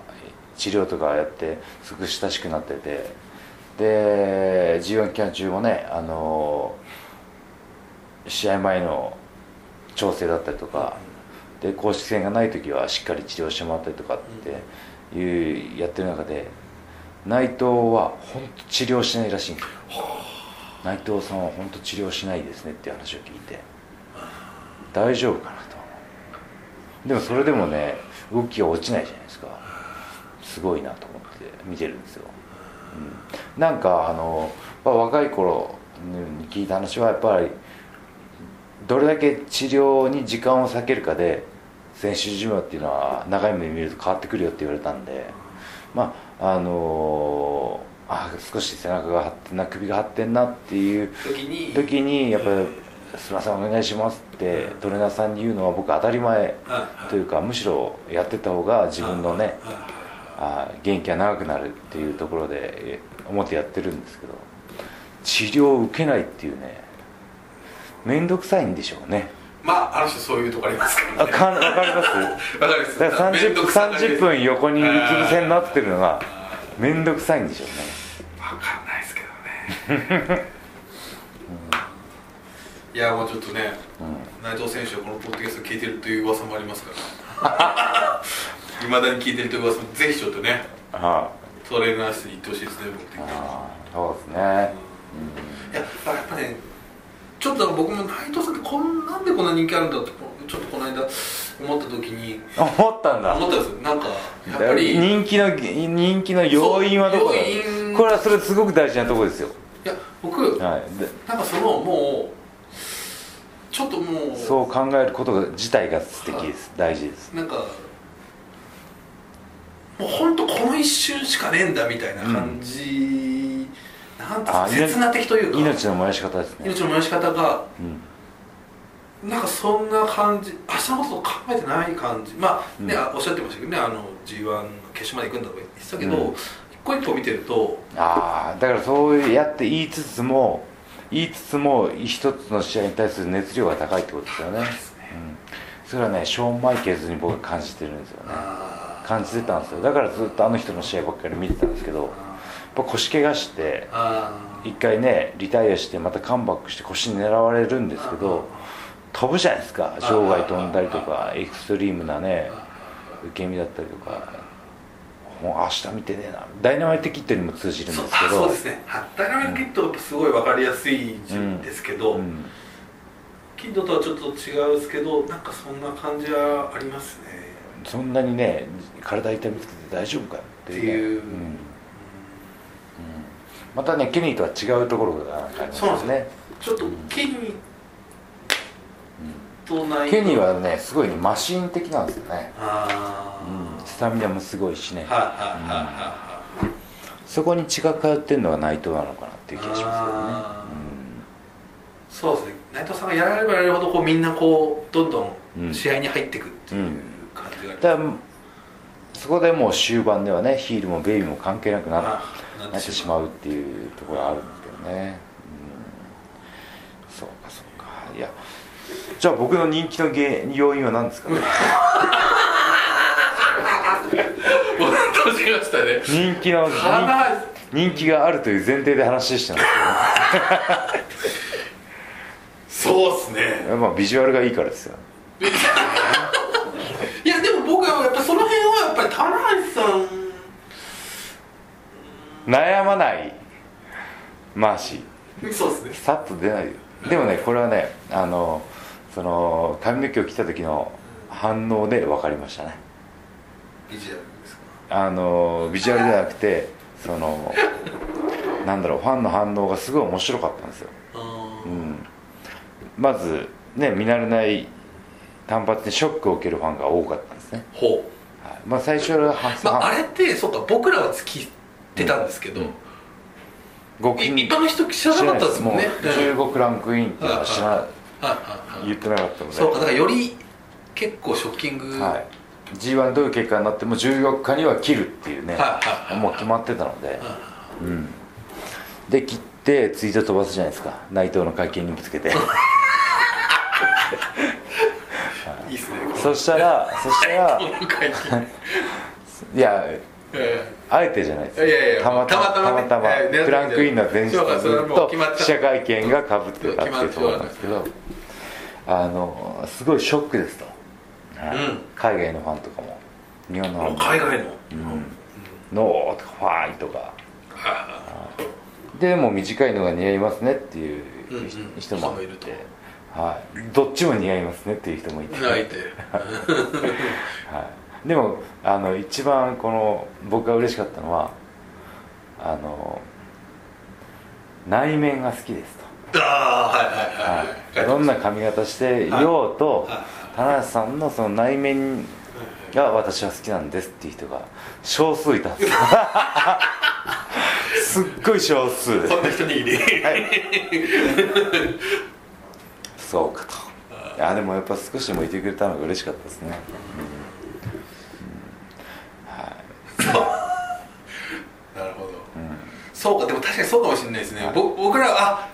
治療とかやってすごく親しくなっててで G1 期間中もねあの試合前の調整だったりとかで公式戦がない時はしっかり治療してもらったりとかっていうやってる中で内藤は本当治療しないらしいんですよ内藤さんは本当治療しないですねっていう話を聞いて。大丈夫かなと。でもそれでもね動きが落ちないじゃないですか。すごいなと思って見てるんですよ、うん、なんかあの、若い頃に聞いた話はやっぱりどれだけ治療に時間を割けるかで選手寿命っていうのは長い目で見ると変わってくるよって言われたんでまああのあ少し背中が張ってんな首が張ってんなっていう時にやっぱり「すみませんお願いします」ってトレーナーさんに言うのは僕当たり前というかむしろやってた方が自分のねあ元気が長くなるっていうところでえ思ってやってるんですけど治療を受けないっていうね面倒くさいんでしょうね。まあある種そういうとこありますからね。あかんわかります？わかります。だから30分面倒くさがり30分横にうつ伏せになってるのが面倒くさいんでしょうね。わかんないですけどね。いやもうちょっとね、内藤選手はこのポッドキャスト聞いてるという噂もありますから。いまだに聞いてるという噂もぜひちょっとねはトレーナー室に行ってほしいですね僕的にいは。あそうですね。いやだからやっぱねちょっと僕も内藤さんってこんなんでこんな人気あるんだってちょっとこの間思った時に思ったんだ。思ったんですよ。なんかやっぱり人気の人気の要因はどこだ？これはそれすごく大事なところですよ。いや僕はい。でなんかそのもうちょっともうそう考えることが自体が素敵です。大事です。なんかもう本当この一瞬しかねえんだみたいな感じ、なんていうあか刹那的というか。命の燃やし方ですね。命の燃やし方がうんなんかそんな感じ明日のことを考えてない感じ。まあね、うん。あおっしゃってましたけどねあの G1 の決勝まで行くんだとか言ってたけど、うん。一個一個見てるとああだからそうやって言いつつも言いつつも一つの試合に対する熱量が高いってことですよね、うん、それはねショーン・マイケルズに僕は感じてるんですよね。感じてたんですよ。だからずっとあの人の試合ばっかり見てたんですけどやっぱ腰怪我してあ一回ねリタイアしてまたカムバックして腰狙われるんですけど飛ぶじゃないですか。場外飛んだりとかエクストリームなね受け身だったりとか。もう明日見てねえな。ダイナマイトキットにも通じるんそですけど。そうですね。はダイナマイトキッドってすごい分かりやすいんですけど、うん。キッドとはちょっと違うですけどなんかそんな感じはありますね。そんなにね体痛めつけて大丈夫かっていう,、ね、う。うん。うん。またねケニーとは違うところがありますそうなんですねちょっとケニーとないケニーはねすごいねマシーン的なんですよね、あうん、スタミナもすごいしね、あ、はいはいはいはそこに血が通ってるのが内藤なのかなっていう気がしますけどね。あいそうですね。内藤さんがやられればやるほどこうみんなこうどんどうん。ん試合に入っていくっていう感じがありうん、だからそこでもう終盤ではねヒールもベイビーも関係なくなあななってしまうっていうところがあるんですけどね、うん、そうかそうか。いやじゃあ僕の人気の原要因は何ですかね？人気の人気があるという前提で話してるんですそうっすね。けど、まあ、ビジュアルがいいからですよ。いやでも僕はやっぱその辺はやっぱり棚橋さん。悩まない。マーシー。そうですね。さっと出ないよ。でもねこれはねあのその髪の毛を切った時の反応で分かりましたね。ビジュアルですか？あのビジュアルじゃなくてそのなんだろうファンの反応がすごい面白かったんですよ、あうん、まずね見慣れない単発にショックを受けるファンが多かったんですね、ーほう。はい。まあ、最初ははまあ、あはれってそうか僕らは聞いてたんですけど、うん。ごい一般の人知らなかったですもんね。もう15ランクインっていうのは知らはいはいはい言ってなかったのでそうかだからより結構ショッキング。はい、G1 どういう結果になっても14日には切るっていうね、もう決まってたので、はいうん、で切ってツイート飛ばすじゃないですか。内藤の会見にぶつけて。い。いっすねそしたらそしたら いやえあえてじゃないですいやいやたまたまたまたまねクランクインの前日ずっと記者会見がかぶってたっていうところなんですけどあのすごいショックですと、はい。うん。海外のファンとかも。日本のファンも。海外の、ノーとかファイとか。あでも短いのが似合いますねっていううんうん。人もい人もいるはい、どっちも似合いますねっていう人もいて、はい、あ泣い。てでもあの一番この僕が嬉しかったのはあの内面が好きですと、はいはいはい、はい、どんな髪型していようとはい。田無さんのその内面が私は好きなんですっていう人が少数いたんです。よ すっごい少数。でそんな人に入れはい。そうかと。い。やでもやっぱ少しでもいてくれたのが嬉しかったですね、うん。うん。はい。そう。かでも確かにそうかもしれないですね、ぼ僕らはあ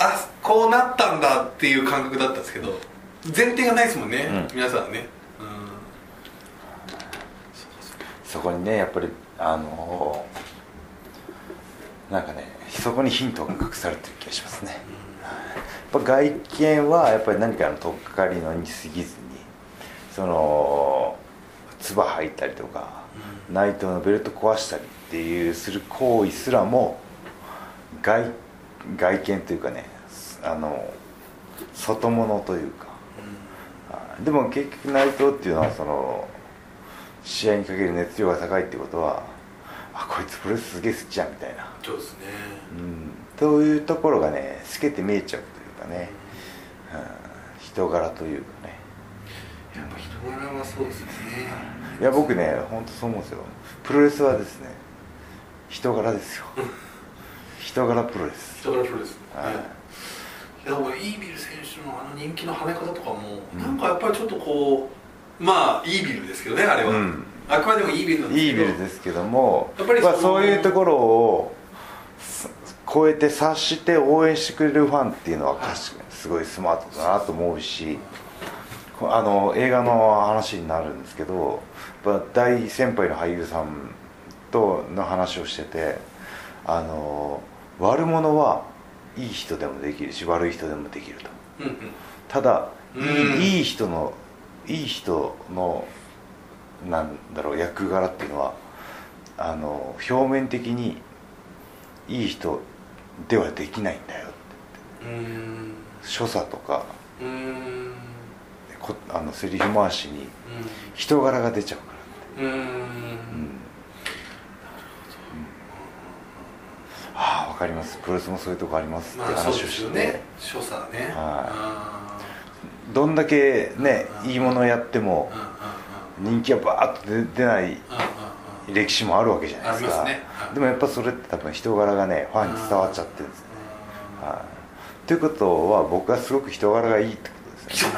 あこうなったんだっていう感覚だったんですけど前提がないですもんね、うん。皆さんね、そこにねやっぱりあのなんかねそこにヒントが隠されてる気がしますね、やっぱ外見はやっぱり何かの取っかかりのに過ぎずにその唾吐いたりとか、内藤のベルト壊したりっていうする行為すらも外外見というかねあの外物というか、あでも結局内藤っていうのはその試合にかける熱量が高いってことはあこいつプロレスすげえ好きじゃんみたいな、そうですね。うん、というところがね透けて見えちゃうというかね、うん、人柄というかね。やっぱ人柄はそうですよね。いや僕ね本当そう思うんですよ。プロレスはですね人柄ですよ。人柄プロレス。人柄プロレス、はい。いやでもイービル選手のあの人気の跳ね方とかも、うん。なんかやっぱりちょっとこうまあイービルですけどねあれは、うん。あくまでもイービルなんですけど。ビルですけどもやっぱりそのまあ、そういうところをす超えて察して応援してくれるファンっていうのは確かにすごいスマートだなと思うしこあの映画の話になるんですけど大先輩の俳優さんとの話をしててあの悪者はいい人でもできるし悪い人でもできると。うんうん。ただいうん。いいい人のいい人のなんだろう役柄っていうのはあの表面的にいい人ではできないんだようーん。所作とかこあのセリフ回しに人柄が出ちゃうからうーんうんああ分かります。プロレスもそういうとこありますってまあそう話をして、ですよね。所作ね。はあどんだけねうんいいものをやっても人気がバーッと出出ない歴史もあるわけじゃないですか。でもやっぱそれって多分人柄がねファンに伝わっちゃってるんです。ねはい。ということは僕はすごく人柄がいいってことですよね。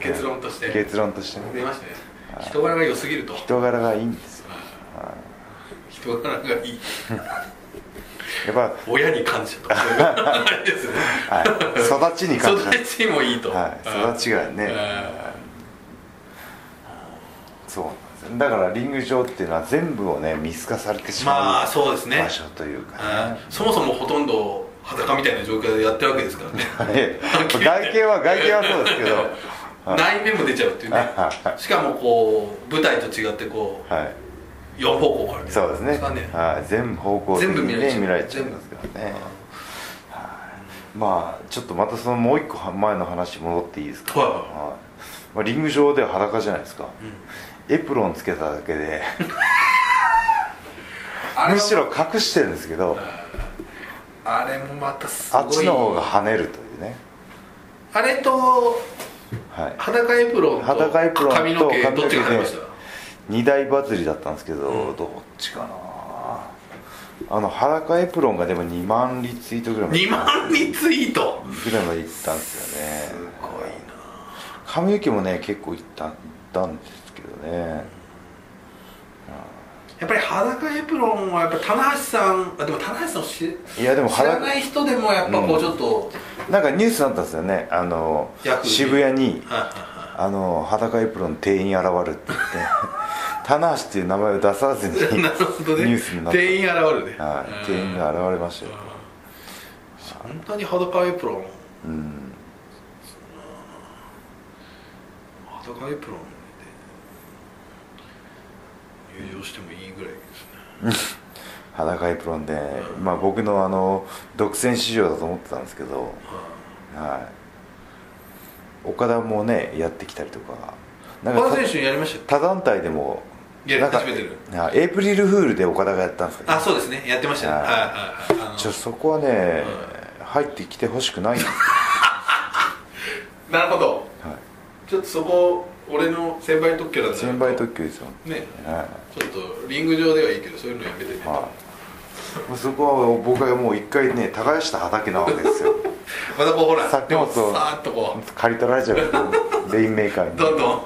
結論として。結論としてね。出ましたね。人柄が良すぎると。人柄がいいんですよ人柄がいい。やっぱ、親に感謝とか。ですねはい、育ちに感謝。育ちもいいと。はい、育ちがね、そうだからリング上っていうのは全部をね見透かされてしまう、まあそうですね。場所というかね、そもそもほとんど裸みたいな状況でやってるわけですからね。はい外見は外見はそうですけど。は い内面も出ちゃうっていうね。しかもこう舞台と違ってこはい、う4方向もあるそうですね。かね。はい、全部方向的全部見にられちゃう。ね見られちゃいますからね、はい、まあちょっとまたそのもう一個前の話戻っていいですか、はい。はい。まあ、リング上では裸じゃないですか、エプロンつけただけで。むしろ隠してるんですけど。あれもまたすごい。あっちの方が跳ねるというね、あれとはい、裸エプロンと髪の毛どっちが入りました？二大バズりだったんですけど、うん。どっちかな。あの裸エプロンがでも2万リツイートぐらいまで。2万リツイート？ぐらいまでいったんですよね。すごいな。髪の毛もね結構いったいったんですけどね。やっぱり裸エプロンはやっぱ棚橋さんあでも棚橋さんを知いやでも知ら裸ない人でもやっぱこうちょっと、なんかニュースになったんですよね。あの渋谷にはいはいはいあの裸エプロン店員現るって言って 棚橋っていう名前を出さずに なるほどね。ニュースになった。店員現るね。はい、店員が現れましたよ。本当に裸エプロン？うん。裸エプロンで入場してもいいぐらいですね。裸エプロンで、まあ、僕のあの独占市場だと思ってたんですけど、はい、岡田もねやってきたりとか。なんか岡田選手やりましたよ。他団体でもなんか始めてるあエイプリルフールで岡田がやったんですけどあそうですね。やってましたね。ははいいはいそこはね、入ってきてほしくない なるほど。はい、ちょっとそこ俺の先輩特許なんだ先輩特許ですよ、ね。はちょっとリング上ではいいけどそういうのやめて。ねいはい、そこは僕はもう一回ね耕した畑なわけですよ。またこうほら作物をさーっとこ借り取られちゃうレインメーカーに。うどんどん。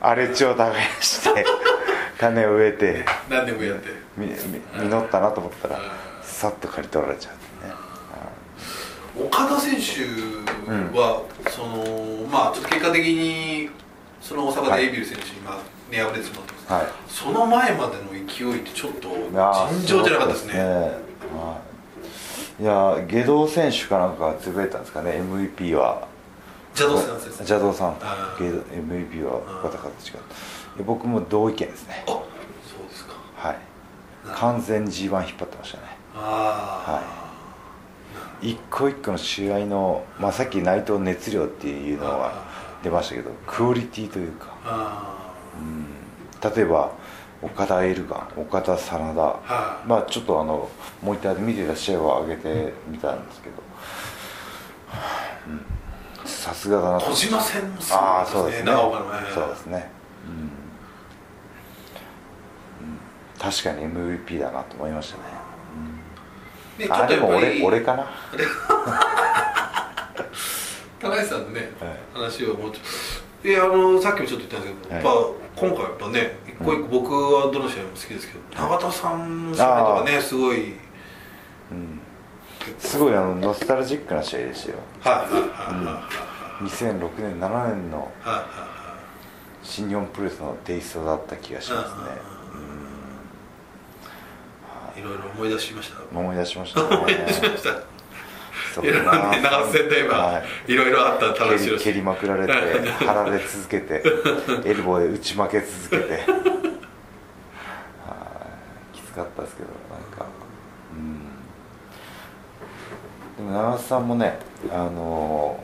荒れ地を耕して 種を植えて。何年もやって。実ったなと思ったらうん。さっと刈り取られちゃうね岡田選手は、そのまあちょっと結果的にその大阪でエイビル選手にまあではい。その前までの勢いってちょっと尋常じゃなかったですね。はい。いやー下道選手かなんかがつぶやいたんですかね MVP は。邪道先生ですね。邪道さん。MVP は岡田和親いや僕も同意見ですね。あそうですか。はい。完全 G1 引っ張ってましたね。あ一個一個の試合の、まあ、さっき内藤熱量っていうのは出ましたけどクオリティというか。ああ例えば岡田エルガン岡田真田、はい。まあちょっとあのモニターで見てた試合を上げてみたんですけど。うん。さすがだなと。小島戦もすああごいでねそうですすね。長岡のね。そうですね、うん。うん。確かに MVP だなと思いましたね。ねちょあでも俺俺かな。高橋さんのね、はい。話をもうちょっとであのさっきもちょっと言ったんですけど、はい。やっぱ今回やっぱね一個一個僕はどの試合も好きですけど永田さんの試合とかねすごいうん。すごいあのノスタルジックな試合でしたよ。はいはいはいはい2006年7年の新日本プロレスのテイストだった気がしますね。いろいろ思い出しました。思い出しましたね。思い出しましたいろいろね長瀬戦で今、はい、ろいろあった蹴話をり蹴りまくられて腹で続けてエルボーで打ち負け続けてきつかったですけどなんかうんでも長瀬さんもねあの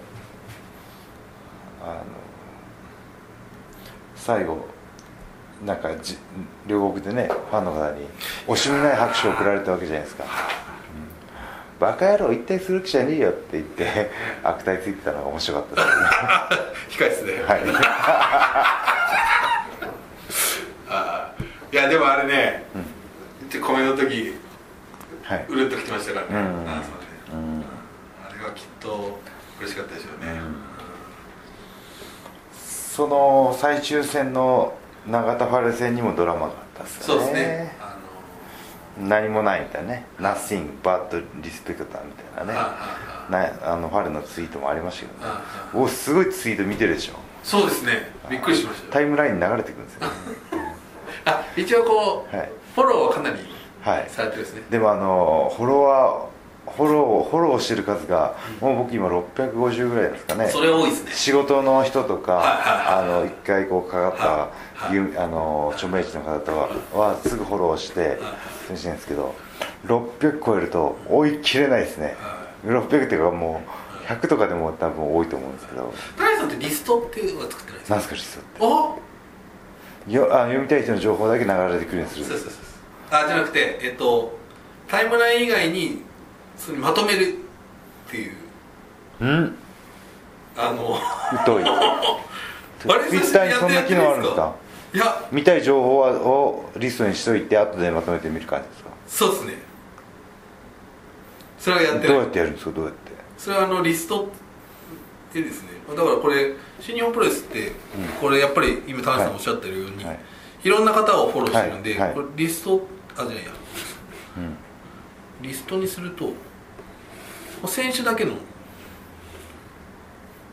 あの最後なんかじ両国でねファンの方に惜しみない拍手を送られたわけじゃないですか、バカ野郎一体する気じゃねえよって言って 悪態ついてたのが面白かったです 控え室で、ねはい。あーいやでもあれね、って米の時はい。うるっときてましたからね、うん。あーそうね。うんあれはきっと嬉しかったでしょうね、その最終戦の永田ファレ戦にもドラマがあったっすよね。そうですね。あ何もないみたいなね「Nothing but respect」みたいなね。あなあのファレのツイートもありましたけどね。あおすごいツイート見てるでしょ。そうですね。びっくりしました。よタイムラインに流れてくるんですよ あ一応こう、はい。フォローはかなりはい。されてるんですね。でもあのフォロワーフォローフォローしてる数がもう僕今650ぐらいですかね。それ多いですね。仕事の人とか、はいはいあの一回こうかかった、はあの著名人の方とははすぐフォローしてそうしてるんですけど600超えると追い切れないですね、600っていうかもう100とかでも多分多いと思うんですけど。田中さんってリストっていうのは作ってないですか？何すかリストって。およあ読みたい人の情報だけ流れてくるようにする。そうそうそう。あじゃなくてえっとタイムライン以外にそれにまとめるっていう。うん。あの。疎い。ツイッターにそんな機能あるんですか？いや。見たい情報はをリストにしといて後でまとめてみる感じですか？そうですね。それはやってどうやってやるんですか？どうやって？それはあのリストでですね。だからこれ新日本プロレスってこれやっぱり今田中さんおっしゃってるように、はい。い、ろんな方をフォローしてるんで、はい。はい。これリストあじゃないや。うん。リストにすると選手だけの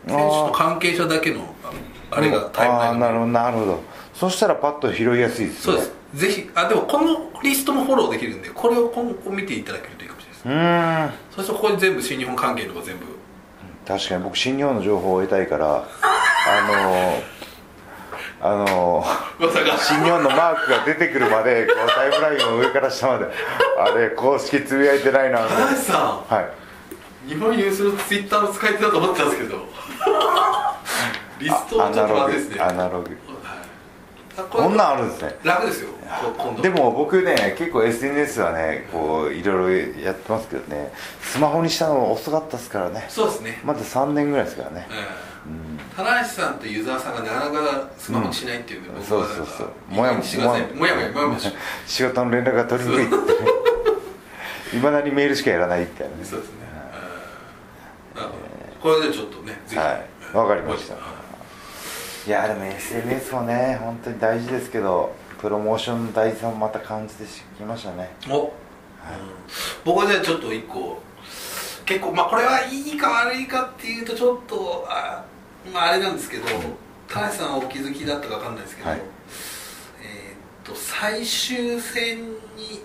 選手と関係者だけのああれがタイムラインなるほどなるほど。そしたらパッと拾いやすいですね。そうです。ぜひあでもこのリストもフォローできるんでこれを今後見ていただけるといいかもしれないです。うーん。そうするとここに全部新日本関係のとか全部。確かに僕新日本の情報を得たいからあのあのまさか。新日本のマークが出てくるまでこうタイムラインを上から下まであれ公式つぶやいてないなみたいな田中さはい。ん日本有数のツイッターの使い手だと思ってたんですけど。リストはちょっとアナログ。まずいですね。アナログ。あこんなんあるんですね。楽ですよ。でも僕ね結構 SNS はねこういろいろやってますけどね。スマホにしたの遅かったですからね。そうですね、まだ3年ぐらいですからね。ええ。棚橋さんと湯沢さんがなかなかスマホにしないっていうんで、僕そうそうそう。もやもしてくださいもや。もやもやもやし 仕事の連絡が取りにくいって。ねいまだにメールしかやらないみたいなね。そうですね、これでちょっとねはい。わかりました。いやでも SNS もね本当に大事ですけどプロモーションの大事さもまた感じてきましたね。お、うん、僕はじゃあちょっと一個結構まあこれはいいか悪いかっていうとちょっとあ,、まあ、あれなんですけど田中さんはお気づきだったか分かんないですけど、はい。えーっと最終戦に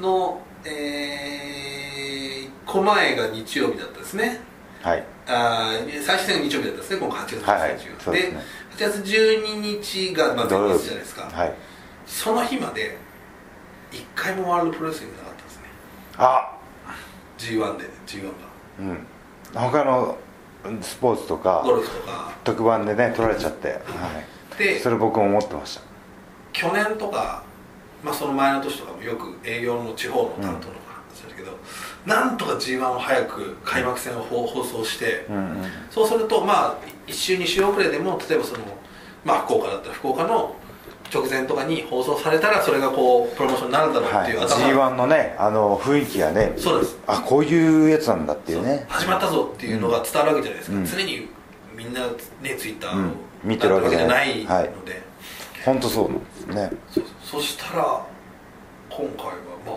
のえー、1個前が日曜日だったですね。はい。あー最終戦が日曜日だったですね今回。8月はい。はい30日そうですね。で8月12日がまあ前日じゃないですか、はい。その日まで1回もワールドプロレスリングなかったんですね。あ。G1 で G1 が。うん。他のスポーツとかゴルフとか。特番でね取られちゃって、はい、でそれ僕も思ってました。去年とか、まあ、その前の年とかもよく営業の地方の担当とか話したけど、なんとか G1 を早く開幕戦を放放送して、うんうん。そうするとまあ1週2週遅れでも例えばその、まあ、福岡だったら福岡の直前とかに放送されたらそれがこうプロモーションになるだろうはい、っていう頭 G1 のねあの雰囲気がねそうです。あこういうやつなんだっていうね。始まったぞっていうのが伝わるわけじゃないですか、うん。常にみんなねツイッターをうん。見てるわけじゃない。じゃないので、本当そうなんですね。そそしたら今回はまあ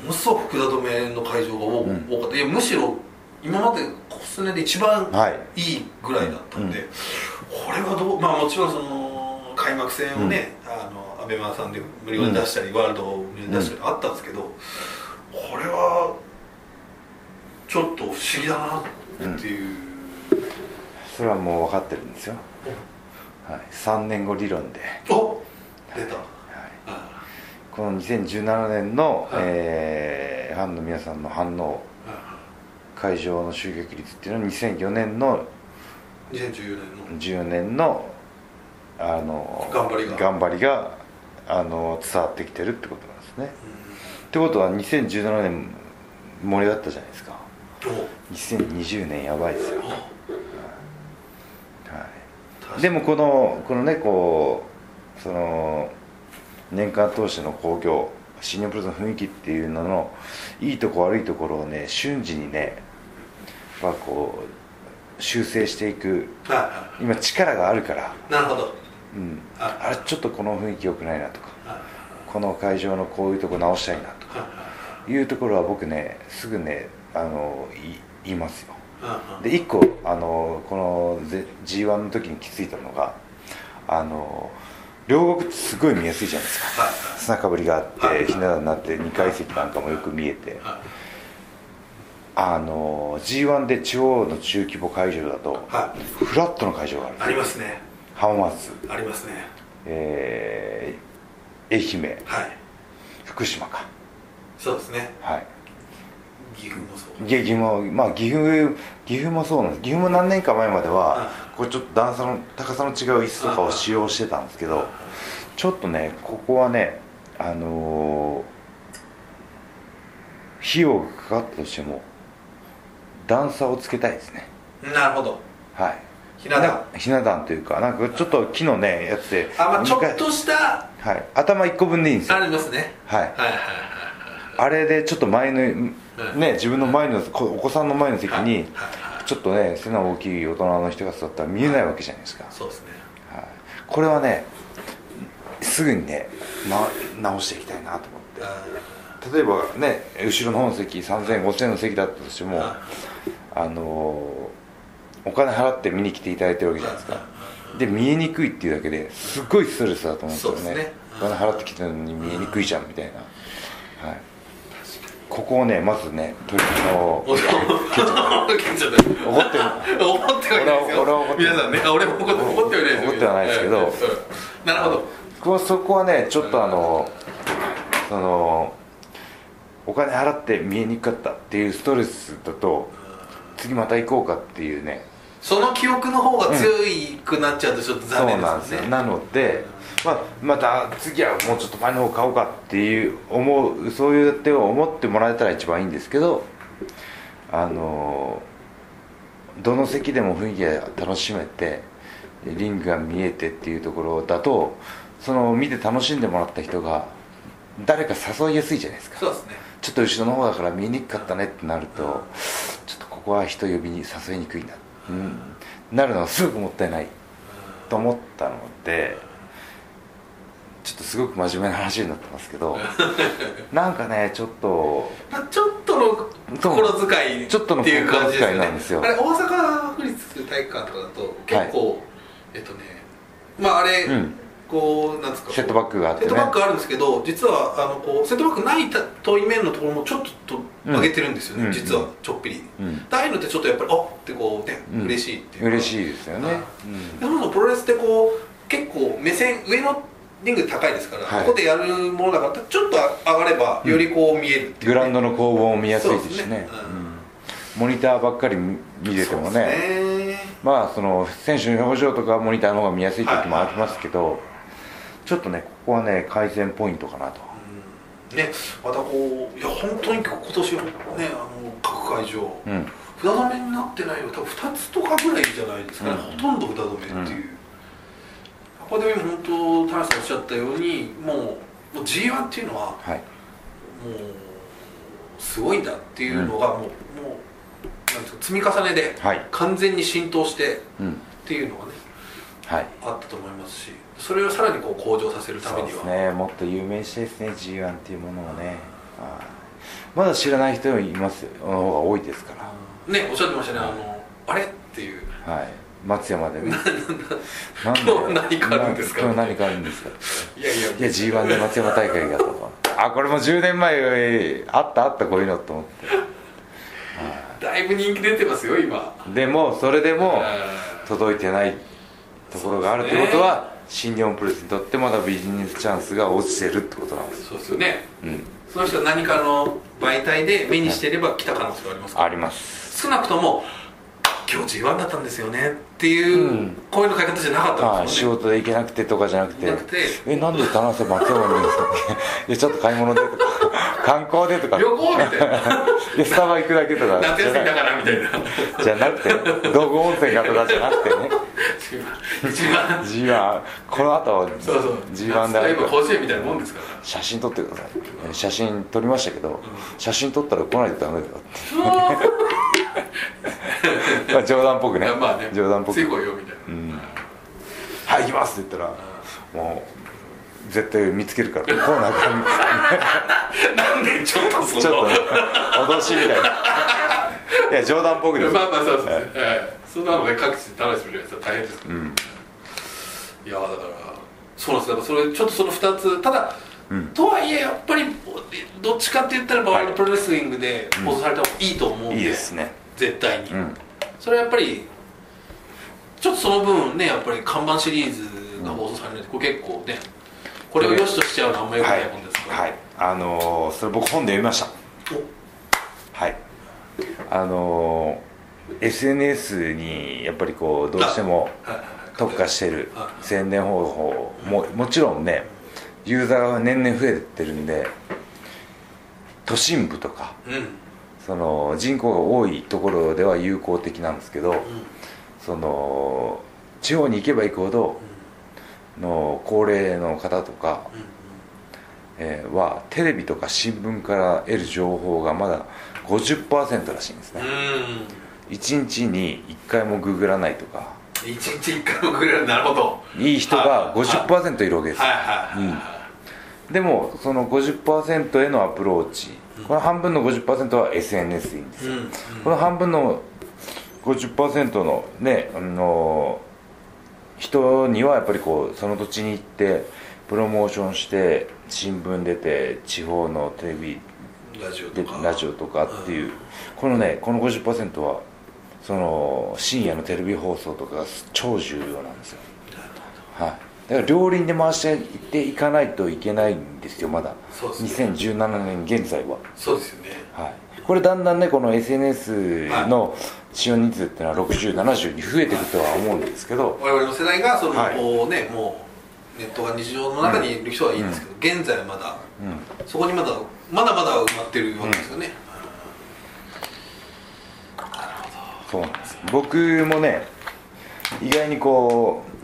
ものすごく止めの会場が多,、かった。いやむしろ今までここ数年で一番はい。いいぐらいだったんで、うん。これはどうまあもちろんその開幕戦をね、あのアベマさんで無料で出したり、ワールドを無料で出したりあったんですけど、これはちょっと不思議だなっていう、それはもう分かってるんですよ、はい、3年後理論で、お出た、この2017年の、はい。えーファンの皆さんの反応あ会場の集客率っていうのは2004年の2014年の。14年のあの頑張りが。頑張りがあの伝わってきてるってことなんですね、ってことは2017年盛り上がったじゃないですか。お2020年やばいですよ、おはい、でもこのこのねこうその年間通しての興行新日本プロレスの雰囲気っていうののいいとこ悪いところをね瞬時にねやっぱこう修正していく。はいは今力があるから、いなるほど。うん、ああ。れちょっとこの雰囲気良くないなとか。はいこの会場のこういうとこ直したいなとか。はいいうところは僕ねすぐねあのい言いますよ。はいで1個あのこの g 1の時に気づいたのがあの両国ってすごい見やすいじゃないですか。はい。砂かぶりがあって、はい。ひな壇になって2階席なんかもよく見えて。はい。あの g 1で地方の中規模会場だとはい。フラットの会場がある。あよりますね。浜松、ありますね。えー愛媛。はい。福島か。そうですね。はい岐阜もそう岐阜もまあ岐阜岐阜もそうなんです。岐阜も何年か前まではこれちょっと段差の高さの違う椅子とかを使用してたんですけどちょっとねここはねあのー費用がかかったとしても段差をつけたいですね。なるほど。はい。ひな壇。なひな壇というかなんかちょっと木のねやつであまあちょっとしたはい。頭1個分でいいんですよ。ありますね。はいはいはいはい。あれでちょっと前のね自分の前のこお子さんの前の席にちょっとね背の大きい大人の人が座ったら見えないわけじゃないですか、そうですね。はい、これはねすぐにね、ま、直していきたいなと思って。あ例えばね後ろの方の席30005000の席だったとしてもああのーお金払って見に来ていただいてるわけじゃないですか。で見えにくいっていうだけですっごいストレスだと思うんですよね。お金払ってきてるのに見えにくいじゃんみたいな、はい、ここをねまずね取りあのおっ蹴っちゃった怒ってる怒ってはい皆さんねあ俺も怒ってはいない怒ってはないですけど。うんなるほど。そこはねちょっとあのそのお金払って見えにくかったっていうストレスだと次また行こうかっていうね。その記憶の方が強くなっちゃうとちょっとそう残念なんですすよ。でよねなので、まあ、また次はもうちょっと前の方買おうかっていう思うそういう手を思ってもらえたら一番いいんですけどあのどの席でも雰囲気が楽しめてリングが見えてっていうところだとその見て楽しんでもらった人が誰か誘いやすいじゃないですか。そうですね。ちょっと後ろの方だから見えにくかったねってなるとちょっとここは人呼びに誘いにくいな、うん、なるのはすごくもったいないと思ったのでちょっとすごく真面目な話になってますけど なんかねちょっとまあちょっとの心遣いちょっとのっていう感じですよ心遣いなんねですよ。あれ大阪府立体育館とかだと結構、えっとねまああれ、うん。こうなんですかセットバックがあってね。セットバックあるんですけど実はあのこうセットバックない遠い面のところもちょっと上げてるんですよね、うん。実はちょっぴり、うん。でああいうのってちょっとやっぱりあってこうね、うん。嬉しいっていうか。嬉しいですよね、でそもそもプロレスってこう結構目線上のリング高いですから、はい。ここでやるものだからちょっと上がればよりこう見えるっていう。ね、グラウンドの攻防も見やすいですしね。ね。うん。モニターばっかり見れてもね。ね。まあその選手の表情とかモニターの方が見やすい時もありますけど、ちょっとねここはね改善ポイントかなと。ねまたこういや本当に今年ねあの各会場、うん。札止めになってないの多分2つとかぐらいじゃないですかね、うん。ほとんど札止めっていう、ここでも本当田中さんおっしゃったようにもうもう G1 っていうのははい。もうすごいんだっていうのがもう,、もうなん積み重ねではい。完全に浸透してうん。っていうのがねはい。あったと思いますしそれをさらにこう向上させるためには。ね。もっと有名にしたいですね G1 っていうものをね。はい。まだ知らない人いますよの方が多いですから。ねおっしゃってましたね。あのあれっていう。はい松山で。今日何かあるんですか？今日何かあるんですか？いやいや。いや G1 で松山大会がと。あこれも10年前あったあったこういうのと思って。だいぶ人気出てますよ今。でもそれでもう届いてないところがあるってことは、新日本プロレスにとってまだビジネスチャンスが落ちてるってことなんです。そうですよね。うん。その人は何かの媒体で目にしていれば来た可能性がありますか？らあります。少なくとも今日 G1 だったんですよねっていう、うん。声のかけ方じゃなかったはい仕んですよね。事で行けなくてとかじゃなくて。えなんで田中松山にいるんですか？いやちょっと買い物でとか。観光でとか。旅行みたいなスタバ行くだけとか。夏休みだからみたいな。じゃなくて。道後温泉がとかじゃなくてね。一番 G1 この後そうそう。G1 で夏といえばある甲子園みたいなもんですから。写真撮ってください。え写真撮りましたけど写真撮ったら来ないとダメだよって まあ冗談っぽくね。まあね。冗談っぽく。よみたいな、うん。はい行きますって言ったらもう絶対見つけるからコーナーからなんでちょっとその。ちょっとね脅しみたいな。いや冗談っぽくですまあまあそうですね、はい。そんなのね各地で楽しみるやつは大変です。から、うん。いやだからそうなんです。だからそれちょっとその2つただ、うん。とはいえやっぱりどっちかって言ったらワールドプロレスリングで放送された方がいいと思うんで、いいですね絶対に、うん。それはやっぱりちょっとその分ねやっぱり看板シリーズが放送されないとこれ結構ねこれを良しとしちゃうのはあんまり良くはないい。もんですから、はい。あのーそれ僕本で読みました。はい。あのー SNS にやっぱりこうどうしても特化してるはい。宣伝方法ももちろんねユーザーが年々増えてるんで都心部とかうんその人口が多いところでは有効的なんですけど、その地方に行けば行くほどの高齢の方とか、えーはテレビとか新聞から得る情報がまだ50%らしいんですね。うん。1日に1回もググらないとか。一日一回もくれるなるほど。いい人がはい。50%いるわけですはいはいはいはい、でもその50%へのアプローチこの半分の50%は SNS でいいんですよ、うんうん。この半分の50%のねあの人にはやっぱりこうその土地に行ってプロモーションして新聞出て地方のテレビでラジオとか。ラジオとかっていう。このねこの50%はその深夜のテレビ放送とかが超重要なんですよ。はいだから両輪で回していっていかないといけないんですよまだ。そうですね。2017年現在は。そうですよね。はい、これだんだんねこの SNS の使用人数っていうのは6070に増えていくとは思うんですけど。我々の世代がその、はい。こうねもうネットが日常の中にいる人はいいんですけど、現在はまだうん。そこにまだまだまだ埋まってるわけですよね、そうなんです。僕もね意外にこう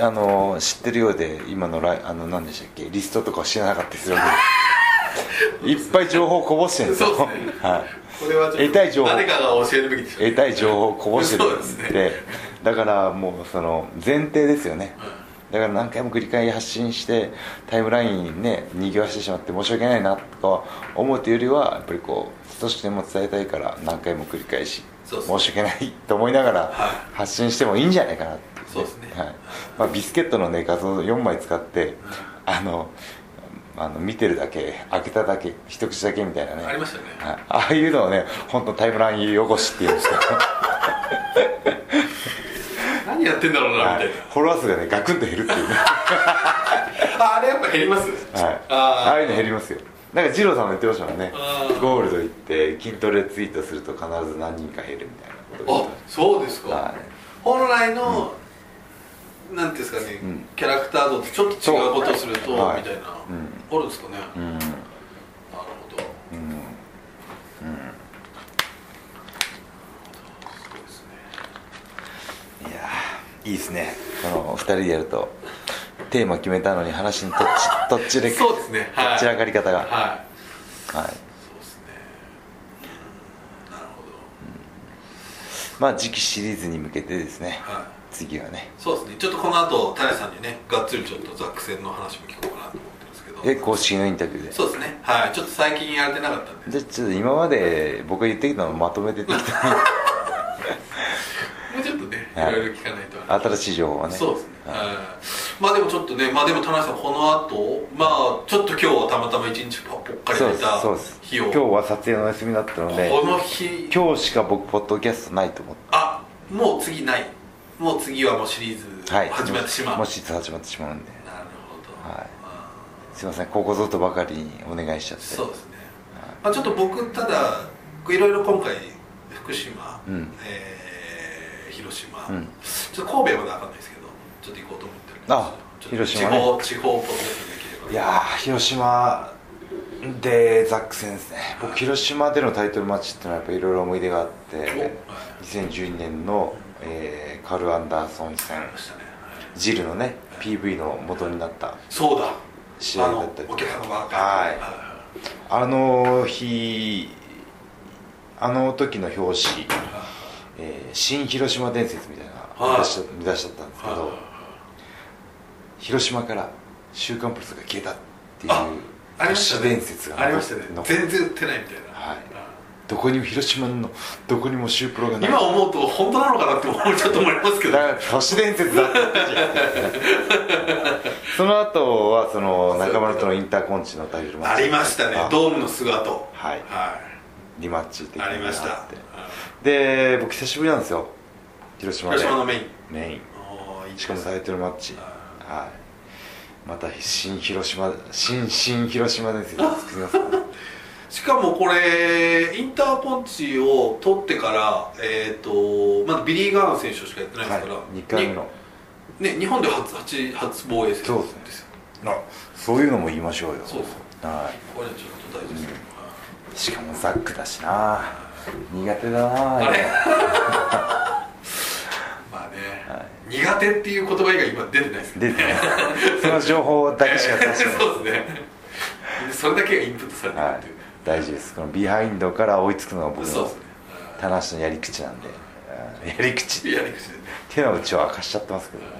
あの知ってるようで今のライあの何でしたっけ？リストとか知らなかったりするわけで。いっぱい情報こぼしてるんですよ。ね。はい。これはちょっと得たい情報。誰かが教えるべきでしょ得たい情報をこぼしてるんで。ね。だからもうその前提ですよね。だから何回も繰り返し発信してタイムラインねにぎわしてしまって申し訳ないなとか思うというよりはやっぱりこう少しでも伝えたいから何回も繰り返し申し訳ないと思いながらはい。発信してもいいんじゃないかなってそうですねはい。まあ、ビスケットのね画像4枚使ってあのあの見てるだけ開けただけ一口だけみたいなね。ありましたね。はい、ああいうのをね本当タイムライン汚しっていうんですけど何やってんだろうなみたいな、フォロワー数がねガクンと減るっていうね、あ あれやっぱ減ります？はい、あああいうの減りますよ。なんか二郎さんも言ってましたもんね。ゴールド行って筋トレツイートすると必ず何人か減るみたいなことあそうですか、はい。本来の、なんていうんですかね、うん。キャラクター像とちょっと違うことをすると、はい。みたいな、うん。あるんですかね、うん。なるほど。うん。そうですね。いやーいいですね。この2人でやるとテーマ決めたのに話にとっちとっちれそうですね。はい。とっちらかり方が。はい。はい。そうですね。なるほまあ次期シリーズに向けてですね。どはい次はね。そうですね。ちょっとこの後種さんにねがっつりちょっとザック戦の話も聞こうかなと思ってるんですけど。え公式のインタビューで。そうですね。はい。ちょっと最近やれてなかったんで。じゃあちょっと今まで僕が言ってきたのをまとめて適当にもうちょっとねい はい。ろいろ聞かないと新しい情報はね。そうですね、はい。はい。まあでもちょっとねまあでも田中さんこの後まあちょっと今日はたまたま一日ぽっかり出た日を。今日は撮影のお休みだったのでこの日。今日しか僕ポッドキャストないと思って。あもう次ないもう次はもうシリーズはい。始まってしまう、もし始まってしまうんで。なるほど、はい。あ。すいません。ここぞとばかりにお願いしちゃっーて。そうですね、まあ、ちょっと僕ただいろいろ今回福島、うん。えー広島、うん。ちょっと神戸は分かんないですけどちょっと行こうと思ってるんです。あ広島ね。地方地方ポッできれば。いやー広島でザック戦ですね。僕広島でのタイトルマッチっていうのはやっぱいろいろ思い出があっておはい。2012年の、えーカル・アンダーソン戦。ね。はい。ジルのね PV の元になったそうだ。試合だったりあのお客様が。はい。あの日あの時の表紙、えー新広島伝説みたいなはい。見出し見出しだったんですけど、はい広島から「週刊プロレス」が消えたっていう伝説がありましたね。の全然売ってないみたいな。はいどこにも広島のどこにもシュープロがない。今思うと本当なのかなって思うちょっと思いますけど。だから都市伝説だって その後はその中村とのインターコンチのタイトルマッチありましたね。あ。ドームの姿。はい。はリマッチ的ないありました。で僕久しぶりなんですよ。広島で。広島のメイン。メイン。しかもタイトルマッチ。はい。また新広島新新広島伝説を作りますから しかもこれインターコンチを取ってからえっ、とまだビリー・ガン選手しかやってないですから、はい、2回目の。にね日本で初初初防衛戦そうですね。あそういうのも言いましょうよ。そうですはこれはちょっと大事ですよ、いしかもザックだしな。苦手だなあれ？今。まあね、は苦手っていう言葉以外今出てないですね。出てない。その情報だけしか出してない。そうですね。それだけがインプットされてるはいっていう、大事です。このビハインドから追いつくのが僕のそうですね。棚橋のやり口なんで。うん。やり口。ってやり口で。ねいうのはうちは明かしちゃってますけどね。ね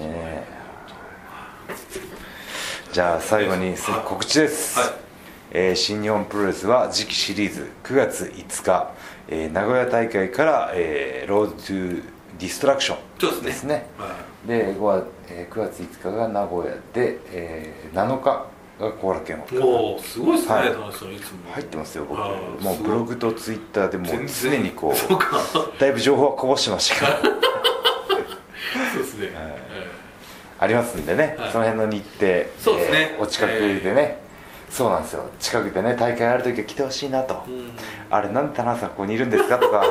え。じゃあ最後にす告知です、はい。えー新日本プロレスは次期シリーズ9月5日、えー名古屋大会から、えーロードトゥディストラクションですね。ですね。はで5月、えー9月5日が名古屋で、えー7日が後楽園いおおすごいですね、はい。入ってますよ僕。もうブログとツイッターでもう常にこうだいぶ情報はこぼしてましたから。そうですね、ありますんでね、はい。その辺の日程そうですね。えーお近くでね、そうなんですよ。近くでね大会ある時は来てほしいなと、うん。あれなんで田中さんここにいるんですかとか。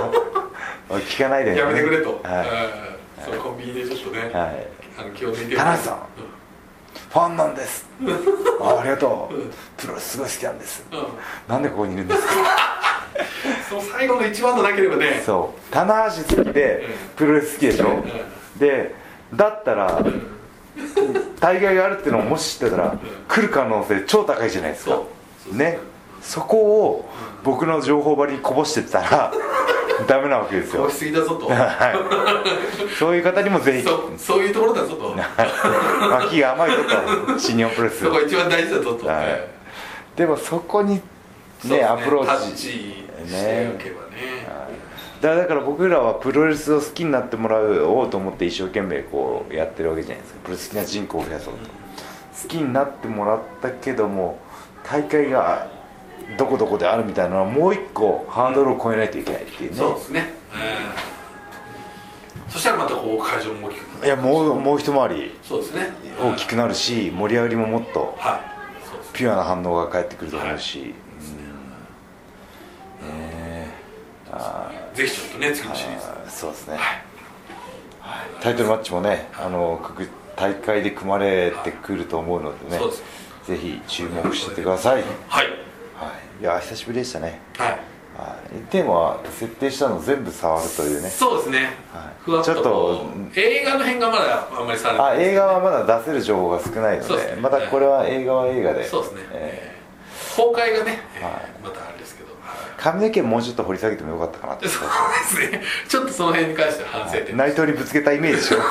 聞かないでね。やめてくれと、はうんそのコンビニでちょっとね、い、はい、あの気を抜いて。田中さんファンなんです。あありがとう。プロレスすごい好きなんです。なんでここにいるんですか？その最後の一番のなければね。そう。棚橋好きでプロレス好きでしょ、でだったら大会があるっていうのをもし知ってたら来る可能性超高いじゃないですか。ね。そこを僕の情報張りにこぼしてたら ダメなわけですよ。こしすぎだぞと。はい。そういう方にもぜひ。そうそういうところだぞと。脇が甘いぞと新日本プロレス。そこ一番大事だぞと、はい。はい。でもそこにねそうですアプローチ。ね。だからだから僕らはプロレスを好きになってもらおうと思って一生懸命こうやってるわけじゃないですか。プロレス好きな人口を増やそうと、好きになってもらったけども大会がどこどこであるみたいなのはもう一個ハードルを超えないといけないっていうね、そうですね、うん。そしたらまたこう会場も大きくなる。いやもうもう一回りそうですね。大きくなるし盛り上がりももっとピュアな反応が返ってくると思うし、うん。ね。え。あぜひちょっとね次のシリーズ。ーそうですね、はい。タイトルマッチもねあの各大会で組まれてくると思うのでね。そうです。ぜひ注目しててください、はい、はいいや久しぶりでしたね。はい。はい。テーマは設定したの全部触るというね。そうですね、はい。ふわっとちょっと映画の辺がまだあんまりされてない。あ映画はまだ出せる情報が少ないのでそうですね。またこれは映画は映画で。そうですね、え公開がね、えーはい。またあれですけど、髪の毛もうちょっと掘り下げてもよかったかなって。そうですね。ちょっとその辺に関しては反省点、内藤にぶつけたイメージでしょ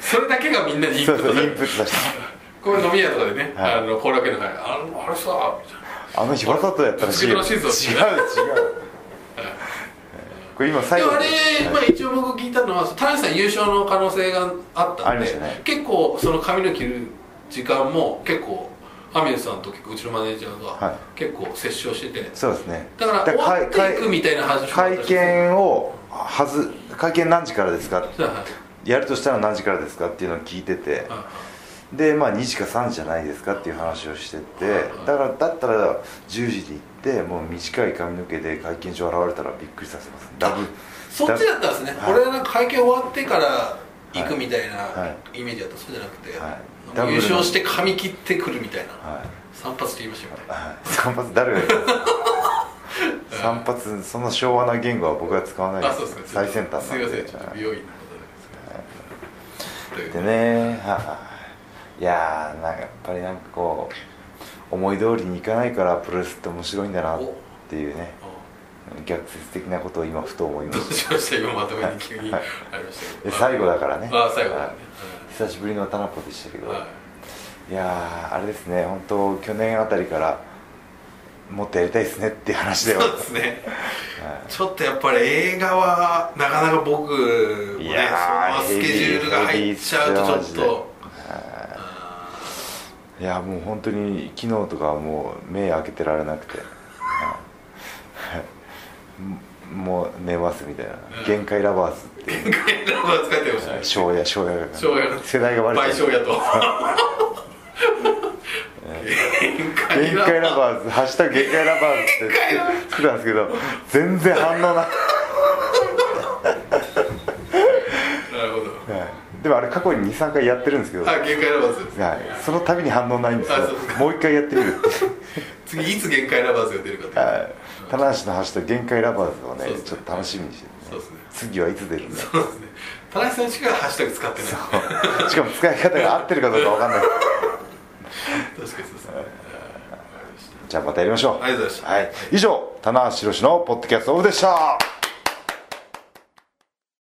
それだけがみんなにインプットされるンプットさせこれ飲み屋とかでね、はい。あの後楽園の会あのあれさみたいなたあの日わざとやったらしいよ違う違う。これ今最後。あれ、にまあ、一応僕聞いたのは田中さん優勝の可能性があったんで、結構その髪の切る時間も結構アミュさんと結構うちのマネージャーはが結構接触してて、そうですね。だから終わっていくみたいな話会見をはず会見何時からですか？はいやるとしたら何時からですか？っていうのを聞いてて。はでまあ2時か3時じゃないですかっていう話をしててだからだったら10時に行ってもう短い髪の毛で会見場現れたらびっくりさせます。ダブそっちだったんですね、はい俺はなんか会見終わってから行くみたいなはイメージだった。そうじゃなくて、はい。優勝して髪切ってくるみたいな、はい。散髪して言いましたみたいなはい。散髪誰がやるんですか散髪その昭和な言語は僕は使わないあです。そうですか。最先端すなんで。いません。ちょっと美容院のことですで。ねはいいやーなんかやっぱりなんかこう思い通りにいかないからプロレスって面白いんだなっていうね逆説的なことを今ふと思いまししました今まとめに急に はい。ありましたたけど。で最後だからね。あ最後だね。はい。久しぶりのタナポでしたけど、はい。いやーあれですね本当去年あたりからもっとやりたいですねっていう話では。そうですね。ちょっとやっぱり映画はなかなか僕もねそのスケジュールが入っちゃうとちょっといやもう本当に昨日とかはもう目開けてられなくて。はい。もう寝ますみたいな「限界ラバーズ」っていう。限界ラバー使ってましたね。庄屋庄屋世代がバレ賠てる償やと限限界ラバーズ「ハッシュタグ限界ラバーズ」って作ったんですけど全然反応ないでもあれ過去に23回やってるんですけど、はあ限界ラバーズ。ですい、その度に反応ないんですあそうですよもう一回やってみる次いつ限界ラバーズが出るかってはい。棚橋のハッシュタグ限界ラバーズをねね。ちょっと楽しみにしてる、ね、そうですね。次はいつ出るんだそうですね。田中さんしかハッシュタグ使ってないしかも使い方が合ってるかどうかわかんない。確かにそうですね。じゃあまたやりましょう。ありがとうございました。はい、以上棚橋宏のポッドキャストオフでした